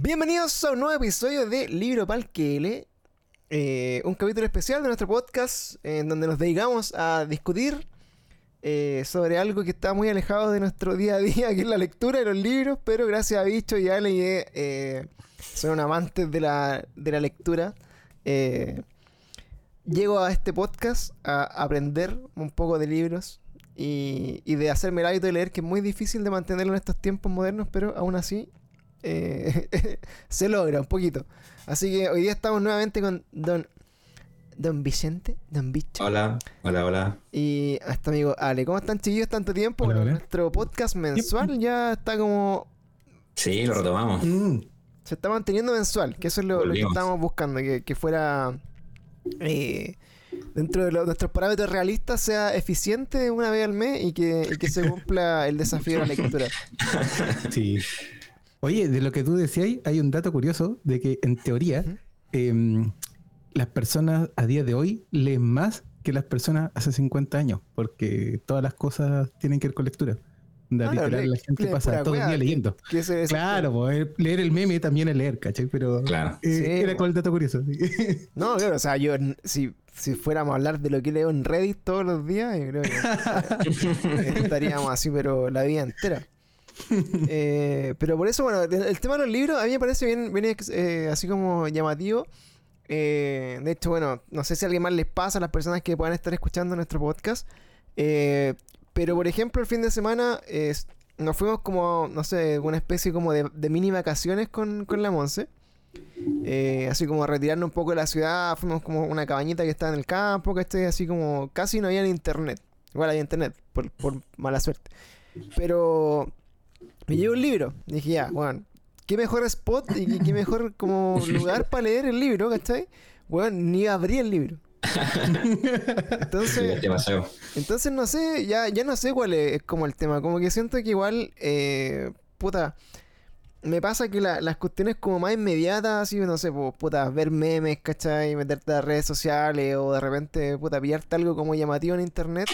Bienvenidos a un nuevo episodio de Libro Pal eh, un capítulo especial de nuestro podcast en donde nos dedicamos a discutir eh, sobre algo que está muy alejado de nuestro día a día, que es la lectura de los libros, pero gracias a Bicho y Ale eh, son amantes de la, de la lectura. Eh, llego a este podcast a aprender un poco de libros y, y, de hacerme el hábito de leer, que es muy difícil de mantenerlo en estos tiempos modernos, pero aún así eh, se logra un poquito. Así que hoy día estamos nuevamente con Don Don Vicente, Don Bicho. Hola, hola, hola. Y a este amigo Ale. ¿Cómo están, chiquillos? Tanto tiempo. bueno, nuestro podcast mensual ya está como. Sí, lo retomamos. Mm. Se está manteniendo mensual, que eso es lo, que estábamos buscando, que, fuera. Eh, dentro de nuestros parámetros realistas sea eficiente una vez al mes y que, se cumpla el desafío de la lectura. Sí. Oye, de lo que tú decías, hay un dato curioso de que en teoría las personas a día de hoy leen más que las personas hace 50 años, porque todas las cosas tienen que ver con lectura. la gente pasa todo el día leyendo. claro, pues, leer el meme también es leer, ¿cachai? Pero claro. Eh, era con el dato curioso. No, claro, o sea, yo si, si fuéramos a hablar de lo que leo en Reddit todos los días, yo creo que estaríamos así, pero la vida entera. Eh, pero por eso, bueno, el tema de los libros a mí me parece bien, bien eh, así como llamativo eh, de hecho, bueno, no sé si a alguien más les pasa a las personas que puedan estar escuchando nuestro podcast. Pero, por ejemplo, el fin de semana nos fuimos como, no sé, una especie como de, mini vacaciones con, la Monse. Así como retirarnos un poco de la ciudad. Fuimos como una cabañita que está en el campo, que esté así como casi no había internet. Igual había internet, por, por mala suerte. Pero me llevo un libro. Dije, ya, bueno, qué mejor spot y qué mejor como lugar para leer el libro, ¿cachai? Bueno, ni abrí el libro. entonces, entonces no sé, ya, ya no sé cuál es, como el tema. Como que siento que igual, eh, puta, me pasa que las cuestiones como más inmediatas, así, no sé, puta, ver memes, ¿cachai? Meterte a redes sociales o de repente, puta, pillarte algo como llamativo en internet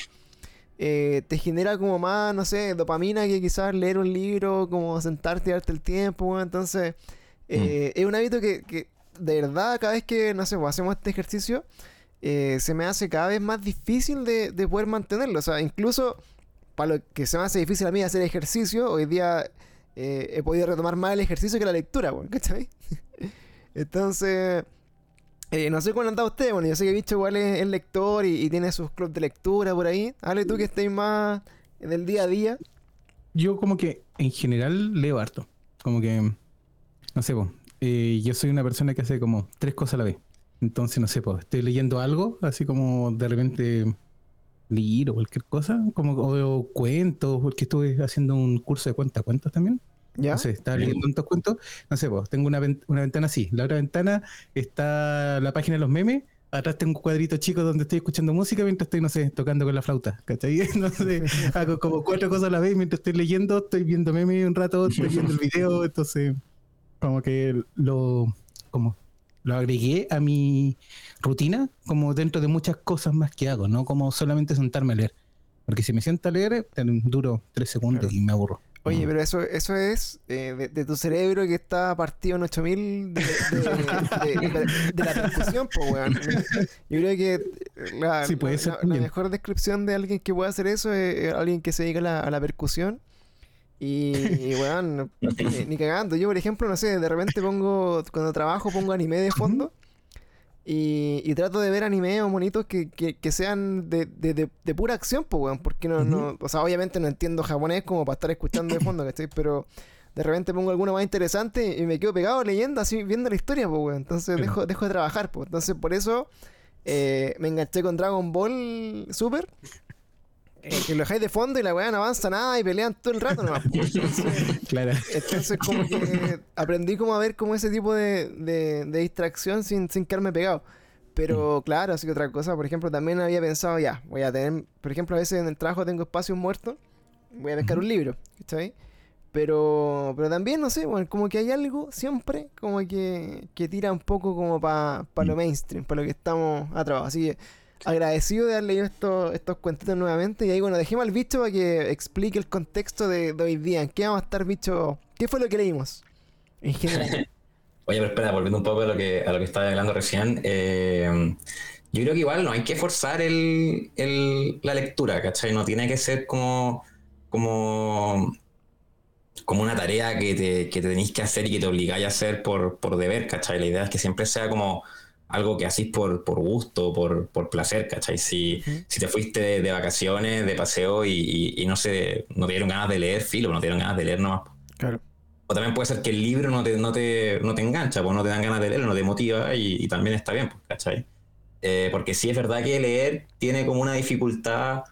eh, te genera como más, no sé, dopamina que quizás leer un libro, como sentarte y darte el tiempo, entonces eh, mm. es un hábito que, de verdad cada vez que, no sé, pues, hacemos este ejercicio, eh, se me hace cada vez más difícil de, poder mantenerlo, o sea, incluso para lo que se me hace difícil a mí hacer ejercicio, hoy día he podido retomar más el ejercicio que la lectura, ¿cachai? entonces... Eh, no sé cuándo anda usted, bueno, yo sé que Bicho igual es, lector y, tiene sus clubes de lectura por ahí. Hable tú que estés más del día a día. Yo como que en general leo harto. Como que, no sé, pues, yo soy una persona que hace como tres cosas a la vez. Entonces, no sé, pues, estoy leyendo algo, así como de repente leer o cualquier cosa, como o, cuentos, porque estuve haciendo un curso de cuentas, cuentas también. ¿Ya? No sé, estaba leyendo tantos cuentos. No sé, pues, tengo una, una, ventana así. La otra ventana está la página de los memes. Atrás tengo un cuadrito chico donde estoy escuchando música mientras estoy, no sé, tocando con la flauta. ¿Cachai? No sé, hago como cuatro cosas a la vez mientras estoy leyendo, estoy viendo memes un rato, estoy viendo el video. Entonces, como que lo, como, lo agregué a mi rutina, como dentro de muchas cosas más que hago, no como solamente sentarme a leer. Porque si me siento a leer, duro tres segundos y me aburro. Oye, pero eso, eso es eh, de, tu cerebro que está partido en 8000 de, de, la percusión, pues, weón. Yo creo que la, mejor descripción de alguien que pueda hacer eso es, alguien que se dedica a la, percusión. Y, weón, ni, cagando. Yo, por ejemplo, no sé, de repente pongo, cuando trabajo, pongo anime de fondo. Y, trato de ver anime o monitos que, sean de, pura acción, pues, weón. Porque no, no, o sea, obviamente no entiendo japonés como para estar escuchando de fondo, ¿cachai? Pero de repente pongo alguno más interesante y me quedo pegado leyendo, así viendo la historia, pues, weón. Entonces dejo, dejo de trabajar, pues. Entonces por eso eh, me enganché con Dragon Ball Super. Eh, que lo dejáis de fondo y la weá no avanza nada y pelean todo el rato nomás. Entonces, claro. entonces como que aprendí como a ver como ese tipo de, de, distracción sin, sin quedarme pegado. Pero mm. claro, así que otra cosa, por ejemplo, también había pensado ya, voy a tener, por ejemplo, a veces en el trabajo tengo espacios muertos, voy a pescar un libro, ¿está Pero, pero también, no sé, bueno, como que hay algo siempre como que, que tira un poco como para pa lo mm. mainstream, para lo que estamos atrás. Así que agradecido de haber leído estos, estos cuentitos nuevamente. Y ahí, bueno, dejemos al bicho para que explique el contexto de, hoy día. ¿En qué vamos a estar, bicho? ¿Qué fue lo que leímos? Oye, pero espera, volviendo un poco a lo que, a lo que estaba hablando recién, eh, yo creo que igual no hay que forzar el, el, la lectura, ¿cachai? No tiene que ser como, como, como una tarea que te, que te tenéis que hacer y que te obligáis a hacer por, por deber, ¿cachai? La idea es que siempre sea como algo que hacís por, por gusto, por, por placer, ¿cachai? Si, si te fuiste de, vacaciones, de paseo y, y, no sé, no te dieron ganas de leer, filo, no te dieron ganas de leer nomás. Claro. O también puede ser que el libro no te, no te, no te engancha, pues no te dan ganas de leerlo, no te motiva y, y también está bien, pues, ¿cachai? Eh, porque sí es verdad que leer tiene como una dificultad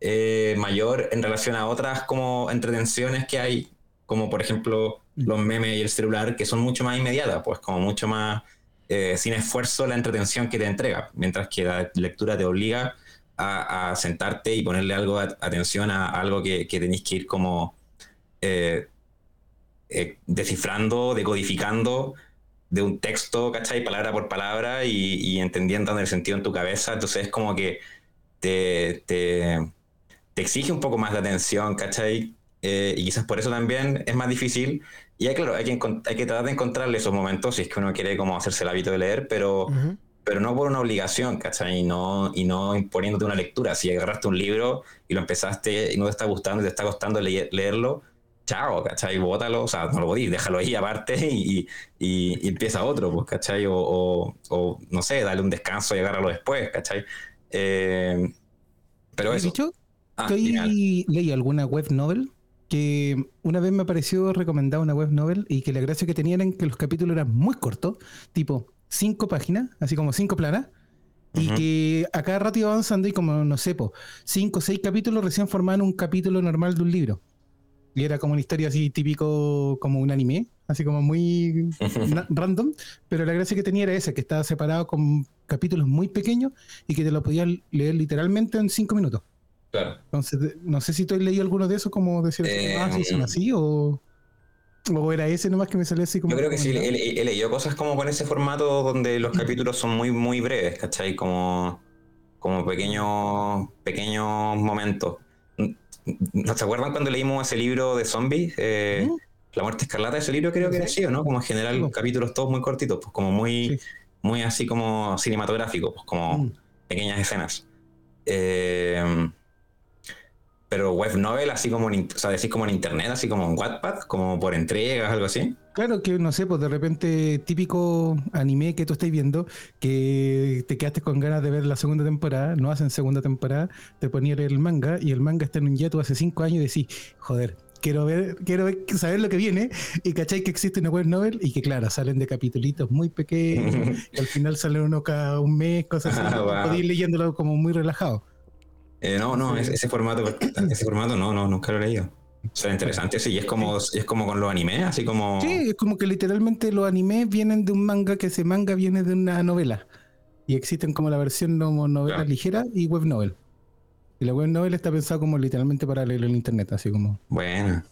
eh, mayor en relación a otras como entretenciones que hay, como por ejemplo los memes y el celular, que son mucho más inmediatas, pues como mucho más eh, sin esfuerzo la entretención que te entrega, mientras que la lectura te obliga a, sentarte y ponerle algo de atención a, algo que, que tenéis que ir como eh, eh, descifrando, decodificando de un texto, ¿cachai? Palabra por palabra y, entendiendo el sentido en tu cabeza, entonces es como que te, te, exige un poco más de atención, ¿cachai? Y quizás por eso también es más difícil y claro, hay que, hay que tratar de encontrarle esos momentos si es que uno quiere como hacerse el hábito de leer, pero, uh -huh. pero no por una obligación, ¿cachai? Y no, y no imponiéndote una lectura. Si agarraste un libro y lo empezaste y no te está gustando y te está costando le leerlo, chao, ¿cachai? Bótalo, o sea, no lo podís, déjalo ahí aparte y, y, y empieza otro, pues, ¿cachai? O, o, o, no sé, dale un descanso y agárralo después, ¿cachai? Eh, pero eso. Dicho? Ah, ¿Leí alguna web novel? Que una vez me pareció recomendada una web novel y que la gracia que tenían era que los capítulos eran muy cortos, tipo cinco páginas, así como cinco planas, uh -huh. y que a cada rato iba avanzando y como, no sé, po, cinco o seis capítulos recién formaban un capítulo normal de un libro. Y era como una historia así típico, como un anime, así como muy random, pero la gracia que tenía era esa, que estaba separado con capítulos muy pequeños y que te lo podías leer literalmente en cinco minutos. Claro. Entonces, no sé si tú has leído alguno de esos, como decir, eh, ah, sí, son así, o, o era ese nomás que me salió así como. Yo creo que sí, he, leído cosas como con ese formato donde los capítulos son muy, muy breves, ¿cachai? Como, como pequeños, pequeños momentos. ¿No se acuerdan cuando leímos ese libro de zombies? Eh, ¿Mm? La muerte escarlata, ese libro creo que era así, ¿no? Como en general, capítulos todos muy cortitos, pues como muy, sí. muy así como cinematográficos, pues como mm. pequeñas escenas. Eh, pero web novel, así como en, o sea, decís como en internet, así como en Wattpad, como por entregas, algo así. Claro que no sé, pues de repente típico anime que tú estáis viendo, que te quedaste con ganas de ver la segunda temporada, no hacen segunda temporada, te ponían el manga y el manga está en un yeto hace cinco años y decís, joder, quiero ver, quiero ver, saber lo que viene y cachai que existe una web novel y que claro, salen de capitulitos muy pequeños y al final salen uno cada un mes, cosas así, ah, wow. podéis leyéndolo como muy relajado. Eh, no, no, ese, ese, formato, ese formato no, no, nunca lo he leído. Suena interesante, sí, y es como, es como con los animes, así como... Sí, es como que literalmente los animes vienen de un manga, que ese manga viene de una novela. Y existen como la versión novela claro. ligera y web novel. Y la web novel está pensada como literalmente para leerlo en internet, así como... Bueno.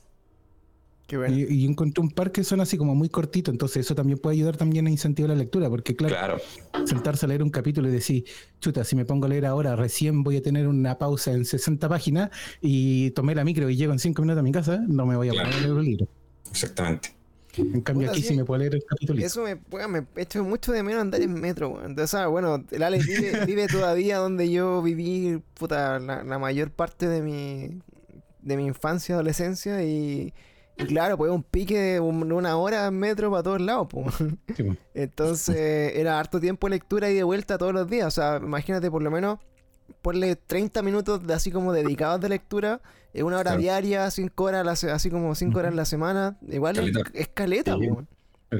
Qué bueno. Y, y, encontré un par que son así como muy cortitos, entonces eso también puede ayudar también a incentivar la lectura, porque claro, claro, sentarse a leer un capítulo y decir, chuta, si me pongo a leer ahora, recién voy a tener una pausa en 60 páginas y tomé la micro y llego en 5 minutos a mi casa, no me voy a claro. poner a leer el libro. Exactamente. En cambio, Puta, aquí sí, sí me puedo leer el capítulo. Eso me, bueno, me echo mucho de menos andar en metro. Entonces, bueno, el Alex vive, vive todavía donde yo viví puta, la, la mayor parte de mi, de mi infancia, adolescencia y claro, pues un pique de una hora en metro para todos lados, pues. Sí, pues. Entonces era harto tiempo de lectura y de vuelta todos los días. O sea, imagínate por lo menos ponle 30 minutos de así como dedicados de lectura, una hora claro. diaria, 5 horas, así como 5 horas en la semana. Igual caleta. es caleta, sí.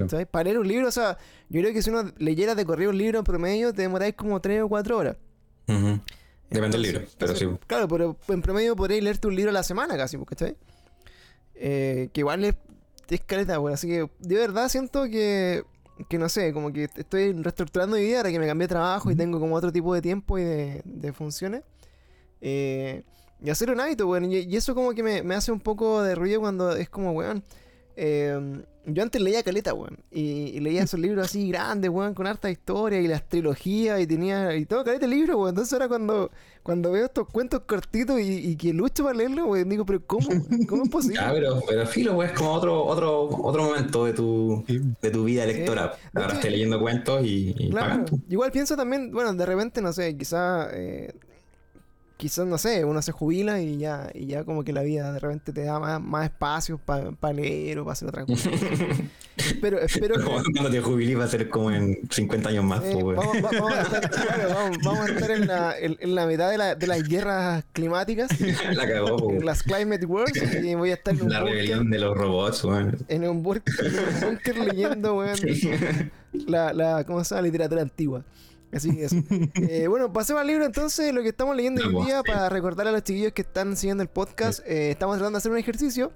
¿sabes? Para leer un libro, o sea, yo creo que si uno leyera de corrido un libro en promedio, te demoráis como 3 o 4 horas. Uh -huh. Depende del libro, pero entonces, sí. Claro, pero en promedio podréis leerte un libro a la semana casi, ¿cachai? Eh, que igual es, es caleta, pues, así que de verdad siento que, que no sé, como que estoy reestructurando mi vida ahora que me cambié de trabajo y tengo como otro tipo de tiempo y de, de funciones. Eh, y hacer un hábito, weón. Y, y, eso como que me, me, hace un poco de ruido cuando es como, weón, eh, yo antes leía caleta, weón. Y, y leía esos libros así grandes, weón, con harta historia y las trilogías y tenía. Y todo caleta de libros, weón. Entonces ahora cuando, cuando veo estos cuentos cortitos y, y que lucho para leerlo, weón, digo, pero ¿cómo? ¿Cómo es posible? Ya, pero, pero filo, pues, es como otro, otro, otro momento de tu, de tu vida lectora. Ahora estoy leyendo cuentos y, y Claro. Igual pienso también, bueno, de repente, no sé, quizás. Eh, quizás, no sé, uno se jubila y ya, y ya como que la vida de repente te da más, más espacios para leer o para hacer otra cosa. espero, espero que. Cuando te jubilís va a ser como en 50 años más, Eh, pues, vamos, va- vamos a estar, claro, vamos- vamos a estar en la, en, en la mitad de, la- de las guerras climáticas, La cagó, pues. en las climate wars, y voy a estar en un La rebelión de los robots, weón. en un búnker leyendo, weón, la, la, ¿cómo se llama? Literatura antigua. Así que eso. Eh, bueno, pasemos al libro entonces, lo que estamos leyendo hoy día, sí. para recordar a los chiquillos que están siguiendo el podcast, eh, estamos tratando de hacer un ejercicio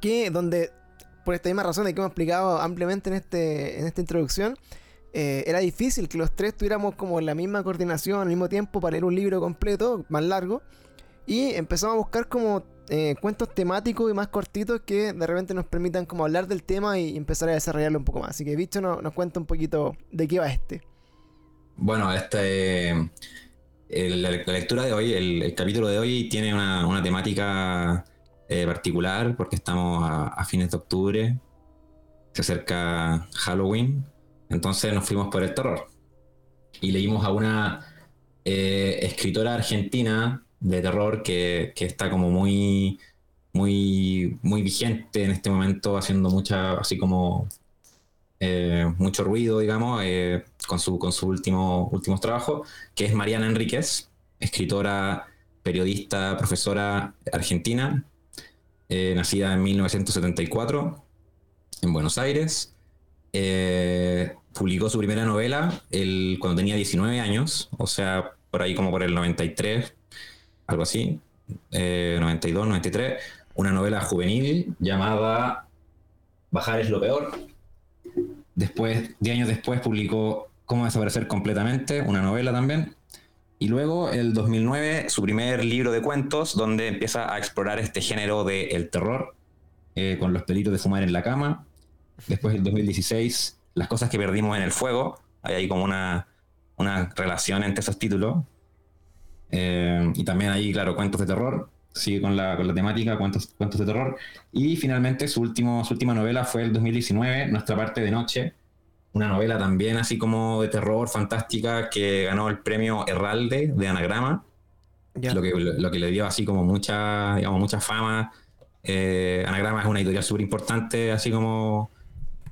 que donde, por esta misma razón de que hemos explicado ampliamente en, este, en esta introducción, eh, era difícil que los tres tuviéramos como la misma coordinación al mismo tiempo para leer un libro completo, más largo, y empezamos a buscar como eh, cuentos temáticos y más cortitos que de repente nos permitan como hablar del tema y empezar a desarrollarlo un poco más. Así que Bicho no- nos cuenta un poquito de qué va este. Bueno, este, la, lectura de hoy, el, capítulo de hoy tiene una, una temática eh, particular porque estamos a, fines de octubre, se acerca Halloween, entonces nos fuimos por el terror y leímos a una eh, escritora argentina de terror que, que está como muy, muy, muy vigente en este momento, haciendo mucha, así como eh, mucho ruido, digamos, eh, con su, con su último, últimos trabajos, que es Mariana Enríquez, escritora, periodista, profesora argentina, eh, nacida en 1974 en Buenos Aires. Publicó su primera novela el, cuando tenía 19 años, o sea, por ahí como por el 93, algo así, eh, 92, 93, una novela juvenil llamada Bajar es lo peor. Después, 10 años después, publicó Cómo desaparecer completamente, una novela también. Y luego, el 2009, su primer libro de cuentos, donde empieza a explorar este género del terror, eh, con los pelitos de fumar en la cama. Después, el 2016, Las cosas que perdimos en el fuego. Hay ahí como una, una relación entre esos títulos. Eh, y también ahí, claro, cuentos de terror. Sigue con la, con la temática, cuentos, cuentos de terror. Y finalmente su, último, su última novela fue el 2019, Nuestra parte de noche. Una novela también así como de terror, fantástica, que ganó el premio Herralde de Anagrama. Ya. Lo, que, lo, lo que le dio así como mucha, digamos, mucha fama. Eh, Anagrama es una editorial súper importante, así como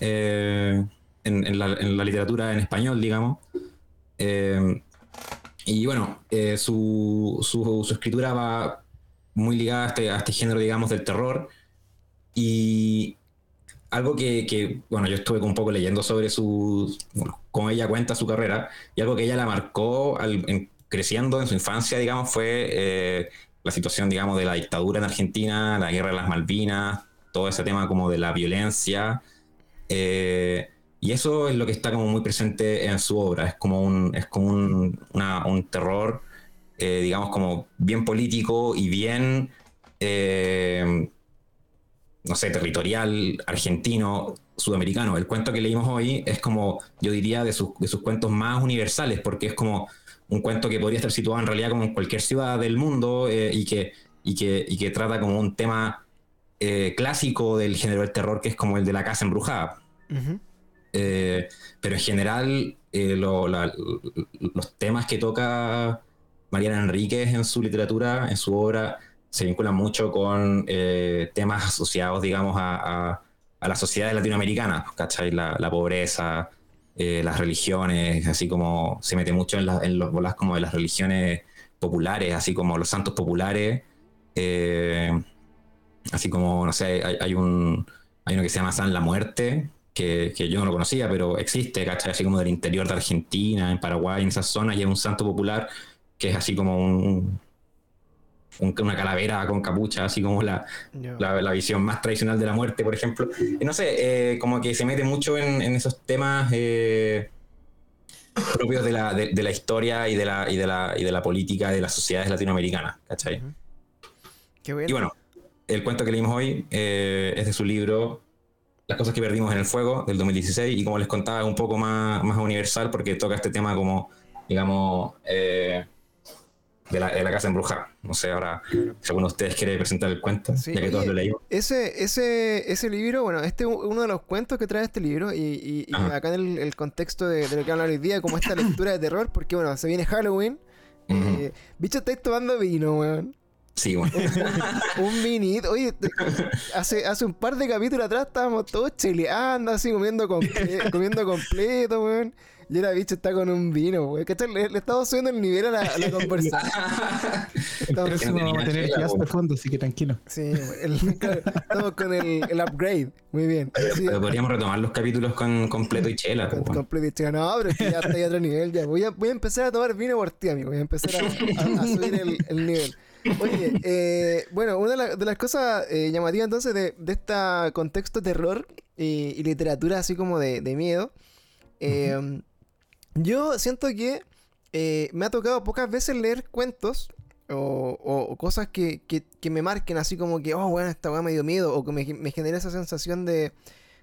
eh, en, en la, en la literatura en español, digamos. Eh, y bueno, eh, su, su, su escritura va muy ligada a este, a este género, digamos, del terror. Y algo que, que, bueno, yo estuve un poco leyendo sobre su, bueno, cómo ella cuenta su carrera, y algo que ella la marcó al, en- creciendo en su infancia, digamos, fue eh, la situación, digamos, de la dictadura en Argentina, la guerra de las Malvinas, todo ese tema como de la violencia. eh, y eso es lo que está como muy presente en su obra, es como un, es como un, un terror, eh, digamos, como bien político y bien... eh, no sé, territorial, argentino, sudamericano. El cuento que leímos hoy es como, yo diría, de sus, de sus cuentos más universales, porque es como un cuento que podría estar situado en realidad como en cualquier ciudad del mundo eh, y, que, y, que, y que trata como un tema eh, clásico del género del terror, que es como el de la casa embrujada. Eh, pero en general, lo- la- los temas que toca Mariana Enríquez en su literatura, en su obra, se vinculan mucho con eh, temas asociados, digamos, a, a- a las sociedades latinoamericanas, ¿cachai? La, pobreza, eh, las religiones, así como se mete mucho en, la- en los bolas como de las religiones populares, así como los santos populares. eh, así como, no sé, hay, hay un, hay uno que se llama San la Muerte, que, yo no lo conocía, pero existe, ¿cachai? Así como del interior de Argentina, en Paraguay, en esas zonas, y hay un santo popular que es así como un, un- una calavera con capucha, así como la, la, la visión más tradicional de la muerte, por ejemplo. Y no sé, eh, como que se mete mucho en, en esos temas eh, propios de la, de, de la historia y de la, y, de la, y de la política de las sociedades latinoamericanas, ¿cachai? Qué bueno. Y bueno, el cuento que leímos hoy eh, es de su libro las cosas que perdimos en el fuego del 2016 y como les contaba, un poco más, más universal porque toca este tema como, digamos, eh, de, la, de la casa embrujada. No sé, ahora, si alguno de ustedes quiere presentar el cuento, Sí, ya que todos lo leímos. Ese, ese, ese libro, bueno, este es uno de los cuentos que trae este libro y, y- y acá en el, el contexto de, de lo que hablan hoy día, como esta lectura de terror, porque bueno, se viene Halloween. Eh, bicho, estáis tomando vino, weón. Sí, bueno. Un mini. Oye, hace, hace un par de capítulos atrás estábamos todos cheleando, así comiendo, comple- comiendo completo, weón. Y ahora bicho está con un vino, weón. ¿Cachai? Le, le estamos subiendo el nivel a la, a la conversación. Estamos- vamos a tener chela, po. de fondo, así que tranquilo. Sí, el- estamos con el, el upgrade. Muy bien. Sí, Pero podríamos retomar los capítulos con completo y chela. con- pues, completo y chica, No, pero es que ya está ahí a otro nivel. Ya. Voy, a, voy a empezar a tomar vino por ti, amigo. Voy a empezar a, a- a subir el, el nivel. Oye, eh, bueno, una de, la- de las cosas eh, llamativas entonces de, de este contexto terror y, y literatura así como de, de miedo, eh, yo siento que eh, me ha tocado pocas veces leer cuentos o, o- o cosas que, que- que me marquen así como que, oh, bueno, esta weá me dio miedo o que me, me genera esa sensación de,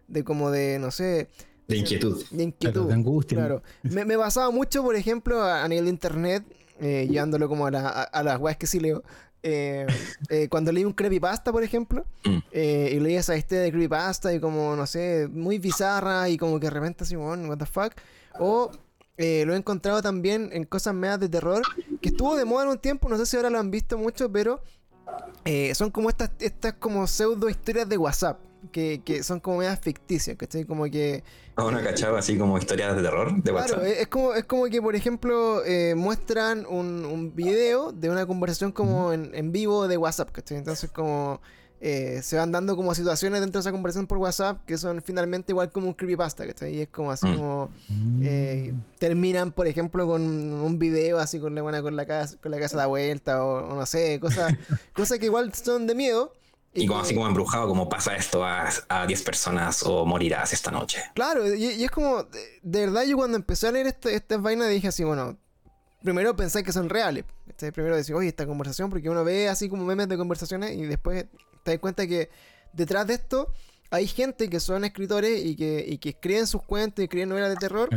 de como de, no sé, De inquietud. de inquietud. Claro, de angustia. Claro. Me, me basaba mucho, por ejemplo, a, a nivel de internet, eh, llevándolo como a, la- a- a las weas que sí leo. Eh, eh, cuando leí un creepypasta, por ejemplo, Mm. eh, y leí esa historia de creepypasta y como, no sé, muy bizarra y como que de repente así, bueno, what the fuck. O eh, lo he encontrado también en cosas medias de terror, que estuvo de moda en un tiempo, no sé si ahora lo han visto mucho, pero eh, son como estas, estas como pseudo historias de WhatsApp, que, que son como medias ficticias, ¿cachai? Como que... ¿No no cachado así como historias de terror de Claro, WhatsApp? es es como, es como que, por ejemplo, eh, muestran un, un video de una conversación como en, en vivo de WhatsApp, ¿cachai? Entonces como eh, se van dando como situaciones dentro de esa conversación por WhatsApp que son finalmente igual como un creepypasta, ¿cachai? Y es como así Mm. como... Eh, terminan, por ejemplo, con un video así con la buena con la casa, con la casa de la vuelta o, o no sé, cosas, cosas que igual son de miedo. Y como así como embrujado, como pasa esto a, a 10 personas o morirás esta noche. Claro, y, y es como, de, de verdad yo cuando empecé a leer este- estas vainas dije así, bueno, primero pensé que son reales. Primero decir, oye, esta conversación, porque uno ve así como memes de conversaciones y después te das cuenta que detrás de esto hay gente que son escritores y que, y que escriben sus cuentos y escriben novelas de terror,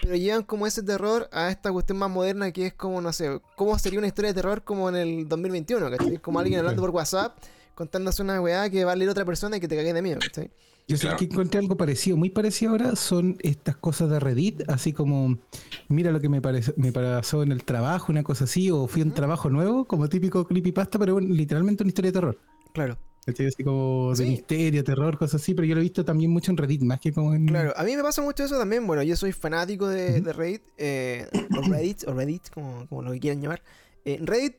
pero llevan como ese terror a esta cuestión más moderna que es como, no sé, cómo sería una historia de terror como en el 2021, ¿cachai? Como alguien hablando por WhatsApp contándose una weá que va a leer otra persona y que te cague de miedo, ¿cachai? Yo sé Claro. que encontré algo parecido, muy parecido ahora, son estas cosas de Reddit, así como, mira lo que me, parece, me pasó en el trabajo, una cosa así, o fui a un trabajo nuevo, como típico creepypasta, pero bueno, literalmente una historia de terror. Claro. ¿Cachai? Así como de Sí. misterio, terror, cosas así, pero yo lo he visto también mucho en Reddit, más que como en... Claro, a mí me pasa mucho eso también. Bueno, yo soy fanático de, de Reddit, eh, o Reddit, o Reddit, como, como lo que quieran llamar. Eh, Reddit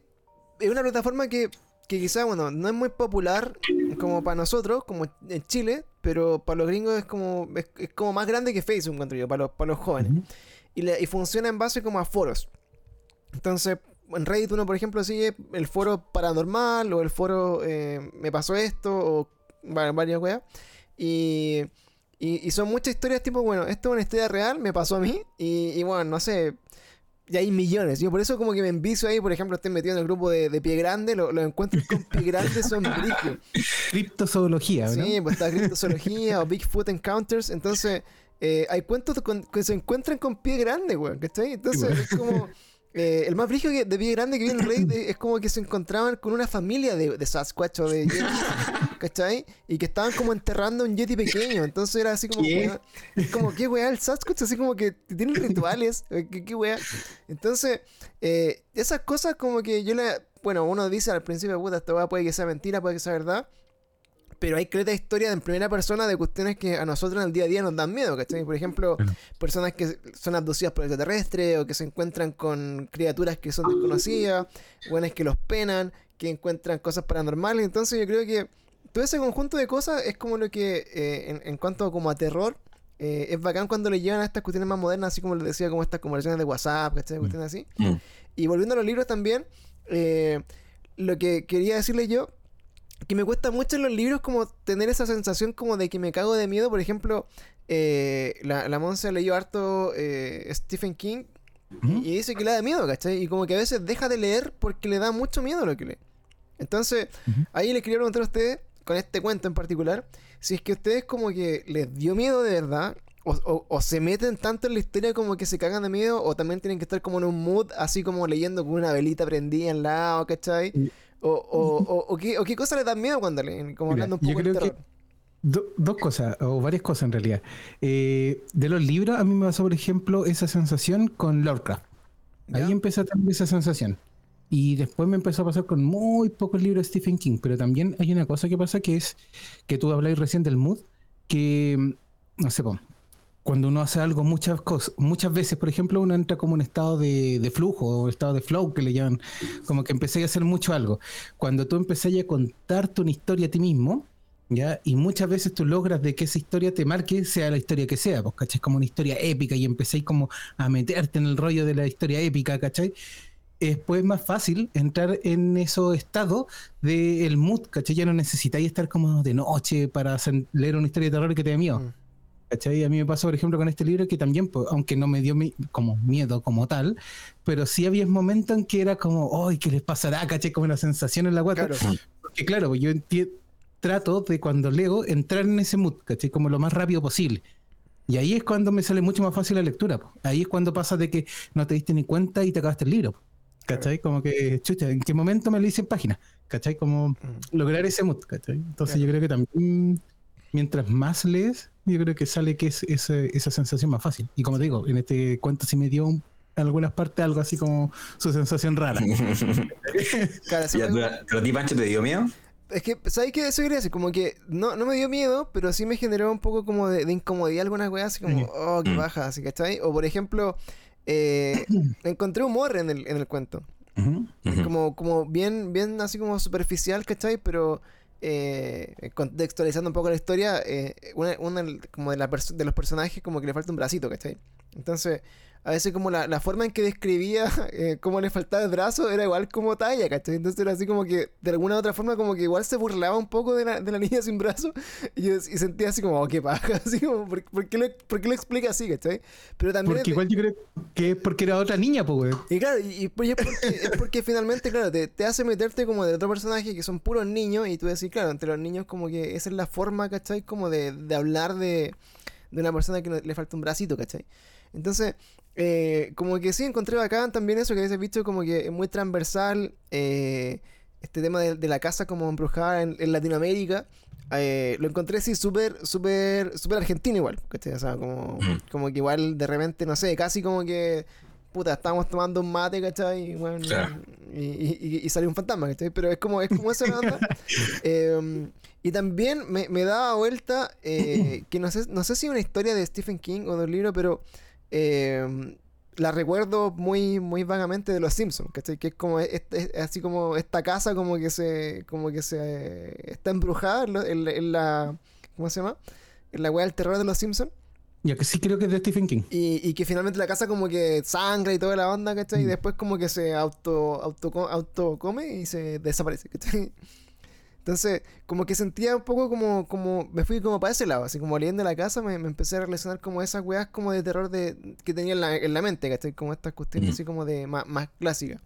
es una plataforma que, que quizá, bueno, no es muy popular como para nosotros, como en Chile, pero para los gringos es como, es, es como más grande que Facebook, encuentro yo, para los, para los jóvenes. Y, le- y funciona en base como a foros. Entonces, en Reddit uno, por ejemplo, sigue el foro paranormal o el foro eh, me pasó esto o va- varias weas. Y, y, y son muchas historias tipo, bueno, esto es una historia real, me pasó a mí. Y, y bueno, no sé. Y hay millones. Yo por eso como que me envicio ahí, por ejemplo, estoy metido en el grupo de, de Pie Grande, lo- los encuentros con Pie Grande son brígidos. Criptozoología, ¿no? Sí, pues está criptozoología o Bigfoot Encounters. Entonces, eh, hay cuentos con- que se encuentran con pie grande, weón, ¿cachai? Entonces, es como. Eh, el más que- de pie grande que viene el rey de- es como que se encontraban con una familia de, de Sasquatch o de Yetis, ¿cachai? Y que estaban como enterrando un Yeti pequeño. Entonces era así como. ¿Qué? weón, es como, ¿qué weá? El Sasquatch, así como que tienen rituales. eh, ¿Qué, qué weá? Entonces, eh, esas cosas como que yo le. Bueno, uno dice al principio, puta, esta weá puede que sea mentira, puede que sea verdad. Pero hay creta historias en primera persona de cuestiones que a nosotros en el día a día nos dan miedo, ¿cachai? Por ejemplo, personas que son abducidas por extraterrestres o que se encuentran con criaturas que son desconocidas, buenas que los penan, que encuentran cosas paranormales. Entonces yo creo que todo ese conjunto de cosas es como lo que, eh, en, en cuanto como a terror, eh, es bacán cuando le llevan a estas cuestiones más modernas, así como les decía, como estas conversaciones de WhatsApp, ¿cachai? Cuestiones así. Mm. Y volviendo a los libros también, eh, lo que quería decirle yo, que me cuesta mucho en los libros como tener esa sensación como de que me cago de miedo. Por ejemplo, eh, la, la Monse leyó harto eh, Stephen King Ujú. y dice que le da miedo, ¿cachai? Y como que a veces deja de leer porque le da mucho miedo lo que lee. Entonces, ahí le quería preguntar a ustedes, con este cuento en particular, si es que a ustedes como que les dio miedo de verdad, o, o- o se meten tanto en la historia como que se cagan de miedo, o también tienen que estar como en un mood, así como leyendo con una velita prendida al lado, ¿cachai? Y- O, o, o, o qué, o qué cosa les da miedo cuando leen, como Mira, hablando un yo poco de creo que- terror. Do- dos cosas, o varias cosas en realidad. Eh, de los libros, a mí me pasó, por ejemplo, esa sensación con Lovecraft. ¿Ya? Ahí empecé a tener esa sensación. Y después me empezó a pasar con muy pocos libros de Stephen King. Pero también hay una cosa que pasa que es que tú habláis recién del mood, que mm, no sé, cuando uno hace algo muchas cosas, muchas veces, por ejemplo, uno entra como en estado de, de flujo o estado de flow que le llaman, como que empecé a hacer mucho algo. Cuando tú empecé a contarte una historia a ti mismo, ¿ya? Y muchas veces tú logras de que esa historia te marque, sea la historia que sea, pues, ¿cachai? Como una historia épica y empecéis como a meterte en el rollo de la historia épica, ¿cachai? Después es más fácil entrar en esos estados del mood, ¿cachai? Ya no necesitáis estar como de noche para hacer- leer una historia de terror que te dé miedo. Mm. ¿Cachai? A mí me pasó, por ejemplo, con este libro que también, pues, aunque no me dio mi- como miedo como tal, pero sí había momentos en que era como, ¡ay, qué les pasará! ¿Cachai? Como una sensación en la guata. Claro. Porque claro, yo trato de cuando leo entrar en ese mood, ¿cachai? Como lo más rápido posible. Y ahí es cuando me sale mucho más fácil la lectura. po. Ahí es cuando pasa de que no te diste ni cuenta y te acabaste el libro. po. ¿Cachai? Como que, chucha, ¿en qué momento me leí 100 páginas? ¿Cachai? Como Mm. lograr ese mood, ¿cachai? Entonces Claro. yo creo que también, mientras más lees, yo creo que sale que es ese- esa sensación más fácil. Y como te digo, en este cuento sí me dio un- en algunas partes algo así como su sensación rara. Claro, Ya, me- pero a ti, Pancho, te dio miedo? Es que, ¿sabes qué? Eso quería decir, como que no, no me dio miedo, pero sí me generó un poco como de, de incomodidad algunas weas, así como, oh, qué Mm. baja, así, ¿cachai? O por ejemplo, eh, encontré humor en el, en el cuento. Como, como bien, bien así como superficial, ¿cachai? Pero eh, contextualizando un poco la historia, eh, una, una como de, de los personajes como que le falta un bracito, ¿cachai? Entonces, a veces como la, la forma en que describía eh, cómo le faltaba el brazo era igual como talla, ¿cachai? Entonces era así como que de alguna u otra forma como que igual se burlaba un poco de la, de la niña sin brazo y, yo, y sentía así como, oh, qué paja, así como, ¿por, por qué lo, por qué lo explica así, ¿cachai? Pero también... es Porque de- igual yo creo que es porque era otra niña, pues, güey. y claro, y, y pues es, porque, es porque finalmente, claro, te, te hace meterte como de otro personaje que son puros niños y tú decís, claro, entre los niños como que esa es la forma, ¿cachai? Como de, de hablar de, de una persona que le falta un bracito, ¿cachai? Entonces, eh, como que sí, encontré bacán también eso que habéis visto como que es muy transversal, eh, este tema de, de la casa como embrujada en, en Latinoamérica. eh, lo encontré sí súper, súper, súper argentino igual, ¿cachai? O sea, como, como que igual de repente, no sé, casi como que puta, estábamos tomando un mate, ¿cachai? Y, bueno, Claro. y, y- y- y salió un fantasma, ¿cachai? Pero es como, es como esa onda. Eh, y también me, me daba vuelta eh, que no sé, no sé si una historia de Stephen King o de un libro, pero eh, la recuerdo muy, muy vagamente de Los Simpsons, ¿cachai? Que es como este- es así como esta casa como que se, como que se eh, está embrujada en, lo- en la- en la, ¿cómo se llama? En la wea del terror de Los Simpsons. Ya que sí creo que es de Stephen King. Y, y que finalmente la casa como que sangra y toda la onda, ¿cachai? Y Mm. después como que se auto, auto, auto come y se desaparece, ¿cachai? Entonces, como que sentía un poco como, como, me fui como para ese lado, así como leyendo la casa, me, me empecé a relacionar como esas weas como de terror de, que tenía en la, en la mente, ¿cachai? Como estas cuestiones Ujú. así como de más, más clásicas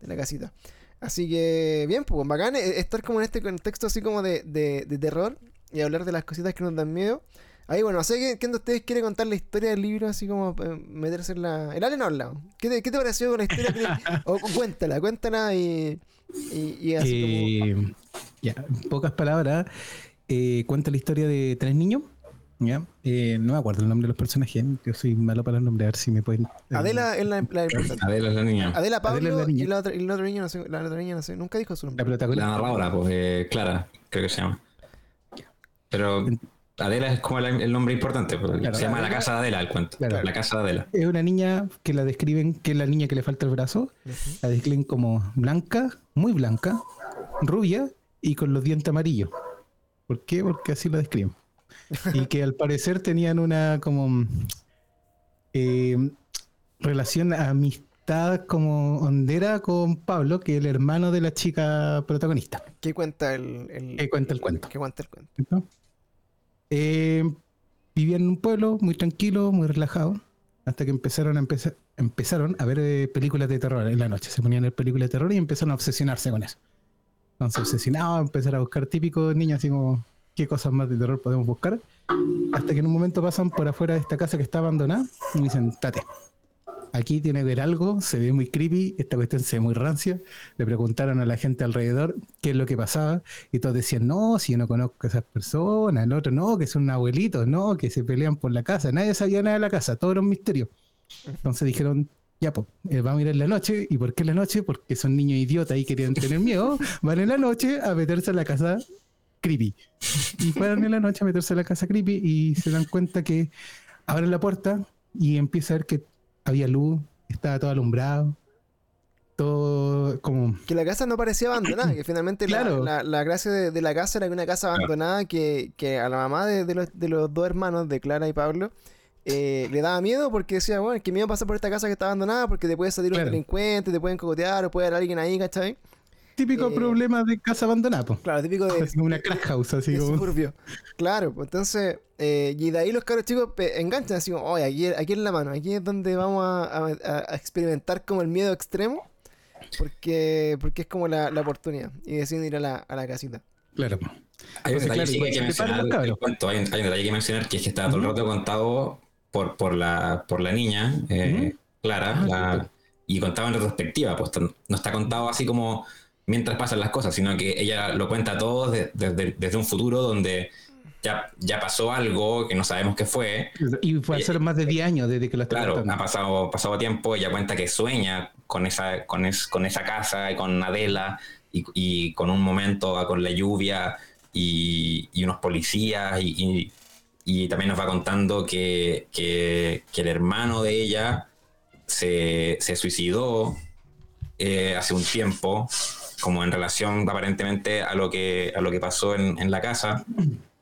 de la casita. Así que, bien, pues, bacán eh, estar como en este contexto así como de, de, de terror y hablar de las cositas que nos dan miedo. Ahí, bueno, no sé ¿quién, quién de ustedes quiere contar la historia del libro, así como eh, meterse en la. El Ale no ha hablado. ¿Qué te, qué te pareció con la historia? que- o cuéntala, cuéntala y. Y, y así como. Eh, ya, en pocas palabras, eh, cuenta la historia de tres niños. ¿ya? Eh, no me acuerdo el nombre de los personajes. Yo soy malo para los nombres. A ver si me pueden. eh, Adela es la, la importante. Adela es la niña. Adela Pablo Adela es la niña. y la otra, y el otro niño no sé, la otra niña no sé, nunca dijo su La nombre. La protagonista. narradora, pues, eh, Clara, creo que se llama. Pero Adela es como el, el nombre importante, Claro, se llama Adela- La Casa de Adela el cuento. Claro. La Casa de Adela. Es una niña que la describen que es la niña que le falta el brazo. La describen como blanca, muy blanca, rubia y con los dientes amarillos. ¿Por qué? Porque así la describen. Y que al parecer tenían una como eh, relación amistad como hondera con Pablo, que es el hermano de la chica protagonista. ¿Qué cuenta el, el- Que cuenta el cuento. ¿Qué cuenta el cuento? ¿no? Eh, vivían en un pueblo muy tranquilo, muy relajado, hasta que empezaron a empezar, empezaron a ver eh, películas de terror en la noche. Se ponían ver películas de terror y empezaron a obsesionarse con eso. Entonces obsesionado, a empezar a buscar típicos niños así como qué cosas más de terror podemos buscar. Hasta que en un momento pasan por afuera de esta casa que está abandonada y me dicen, tate, aquí tiene que ver algo, se ve muy creepy, esta cuestión se ve muy rancia. Le preguntaron a la gente alrededor qué es lo que pasaba y todos decían, no, si yo no conozco a esas personas, el otro no, que son abuelitos, no, que se pelean por la casa, nadie sabía nada de la casa, todo era un misterio. Entonces dijeron, ya, pues, vamos a ir en la noche. ¿Y por qué en la noche? Porque son niños idiotas y querían tener miedo. Van en la noche a meterse en la casa creepy. Y fueron en la noche a meterse en la casa creepy y se dan cuenta que abren la puerta y empieza a ver que había luz, estaba todo alumbrado. Todo como. Que la casa no parecía abandonada, que finalmente la- Claro. la, la gracia de, de la casa era que una casa abandonada que, que a la mamá de, de los, de los dos hermanos, de Clara y Pablo, eh, le daba miedo porque decía, bueno, qué miedo pasar por esta casa que está abandonada porque te puede salir un delincuente, te pueden cogotear o puede haber alguien ahí, ¿cachai? Típico Eh, problema de casa abandonada, po. Claro, típico de, Así como una crack house, así de como. suburbio. Claro, pues entonces, eh, y de ahí los cabros chicos enganchan así como, oye, aquí, aquí en la mano, aquí es donde vamos a, a- a experimentar como el miedo extremo, porque, porque es como la, la oportunidad, y deciden ir a la, a la casita. Claro. Hay un Entonces, detalle claro, sí que hay que mencionar cuento. Hay un, hay un detalle que mencionar que es que está todo el rato contado por, por, la, por la niña, eh, Clara, Ah, la- y contado en retrospectiva. Pues no está contado así como mientras pasan las cosas, sino que ella lo cuenta todo de- desde, desde un futuro donde ya, ya pasó algo que no sabemos qué fue. Y fue a ser más de 10 años desde que lo está Claro, contando. ha pasado, pasado tiempo, ella cuenta que sueña con esa, con, es- con esa casa y con Adela y, y con un momento con la lluvia y, y unos policías y, y- y también nos va contando que, que- que el hermano de ella se, se suicidó eh, hace un tiempo, como en relación aparentemente a lo que, a lo que pasó en, en la casa.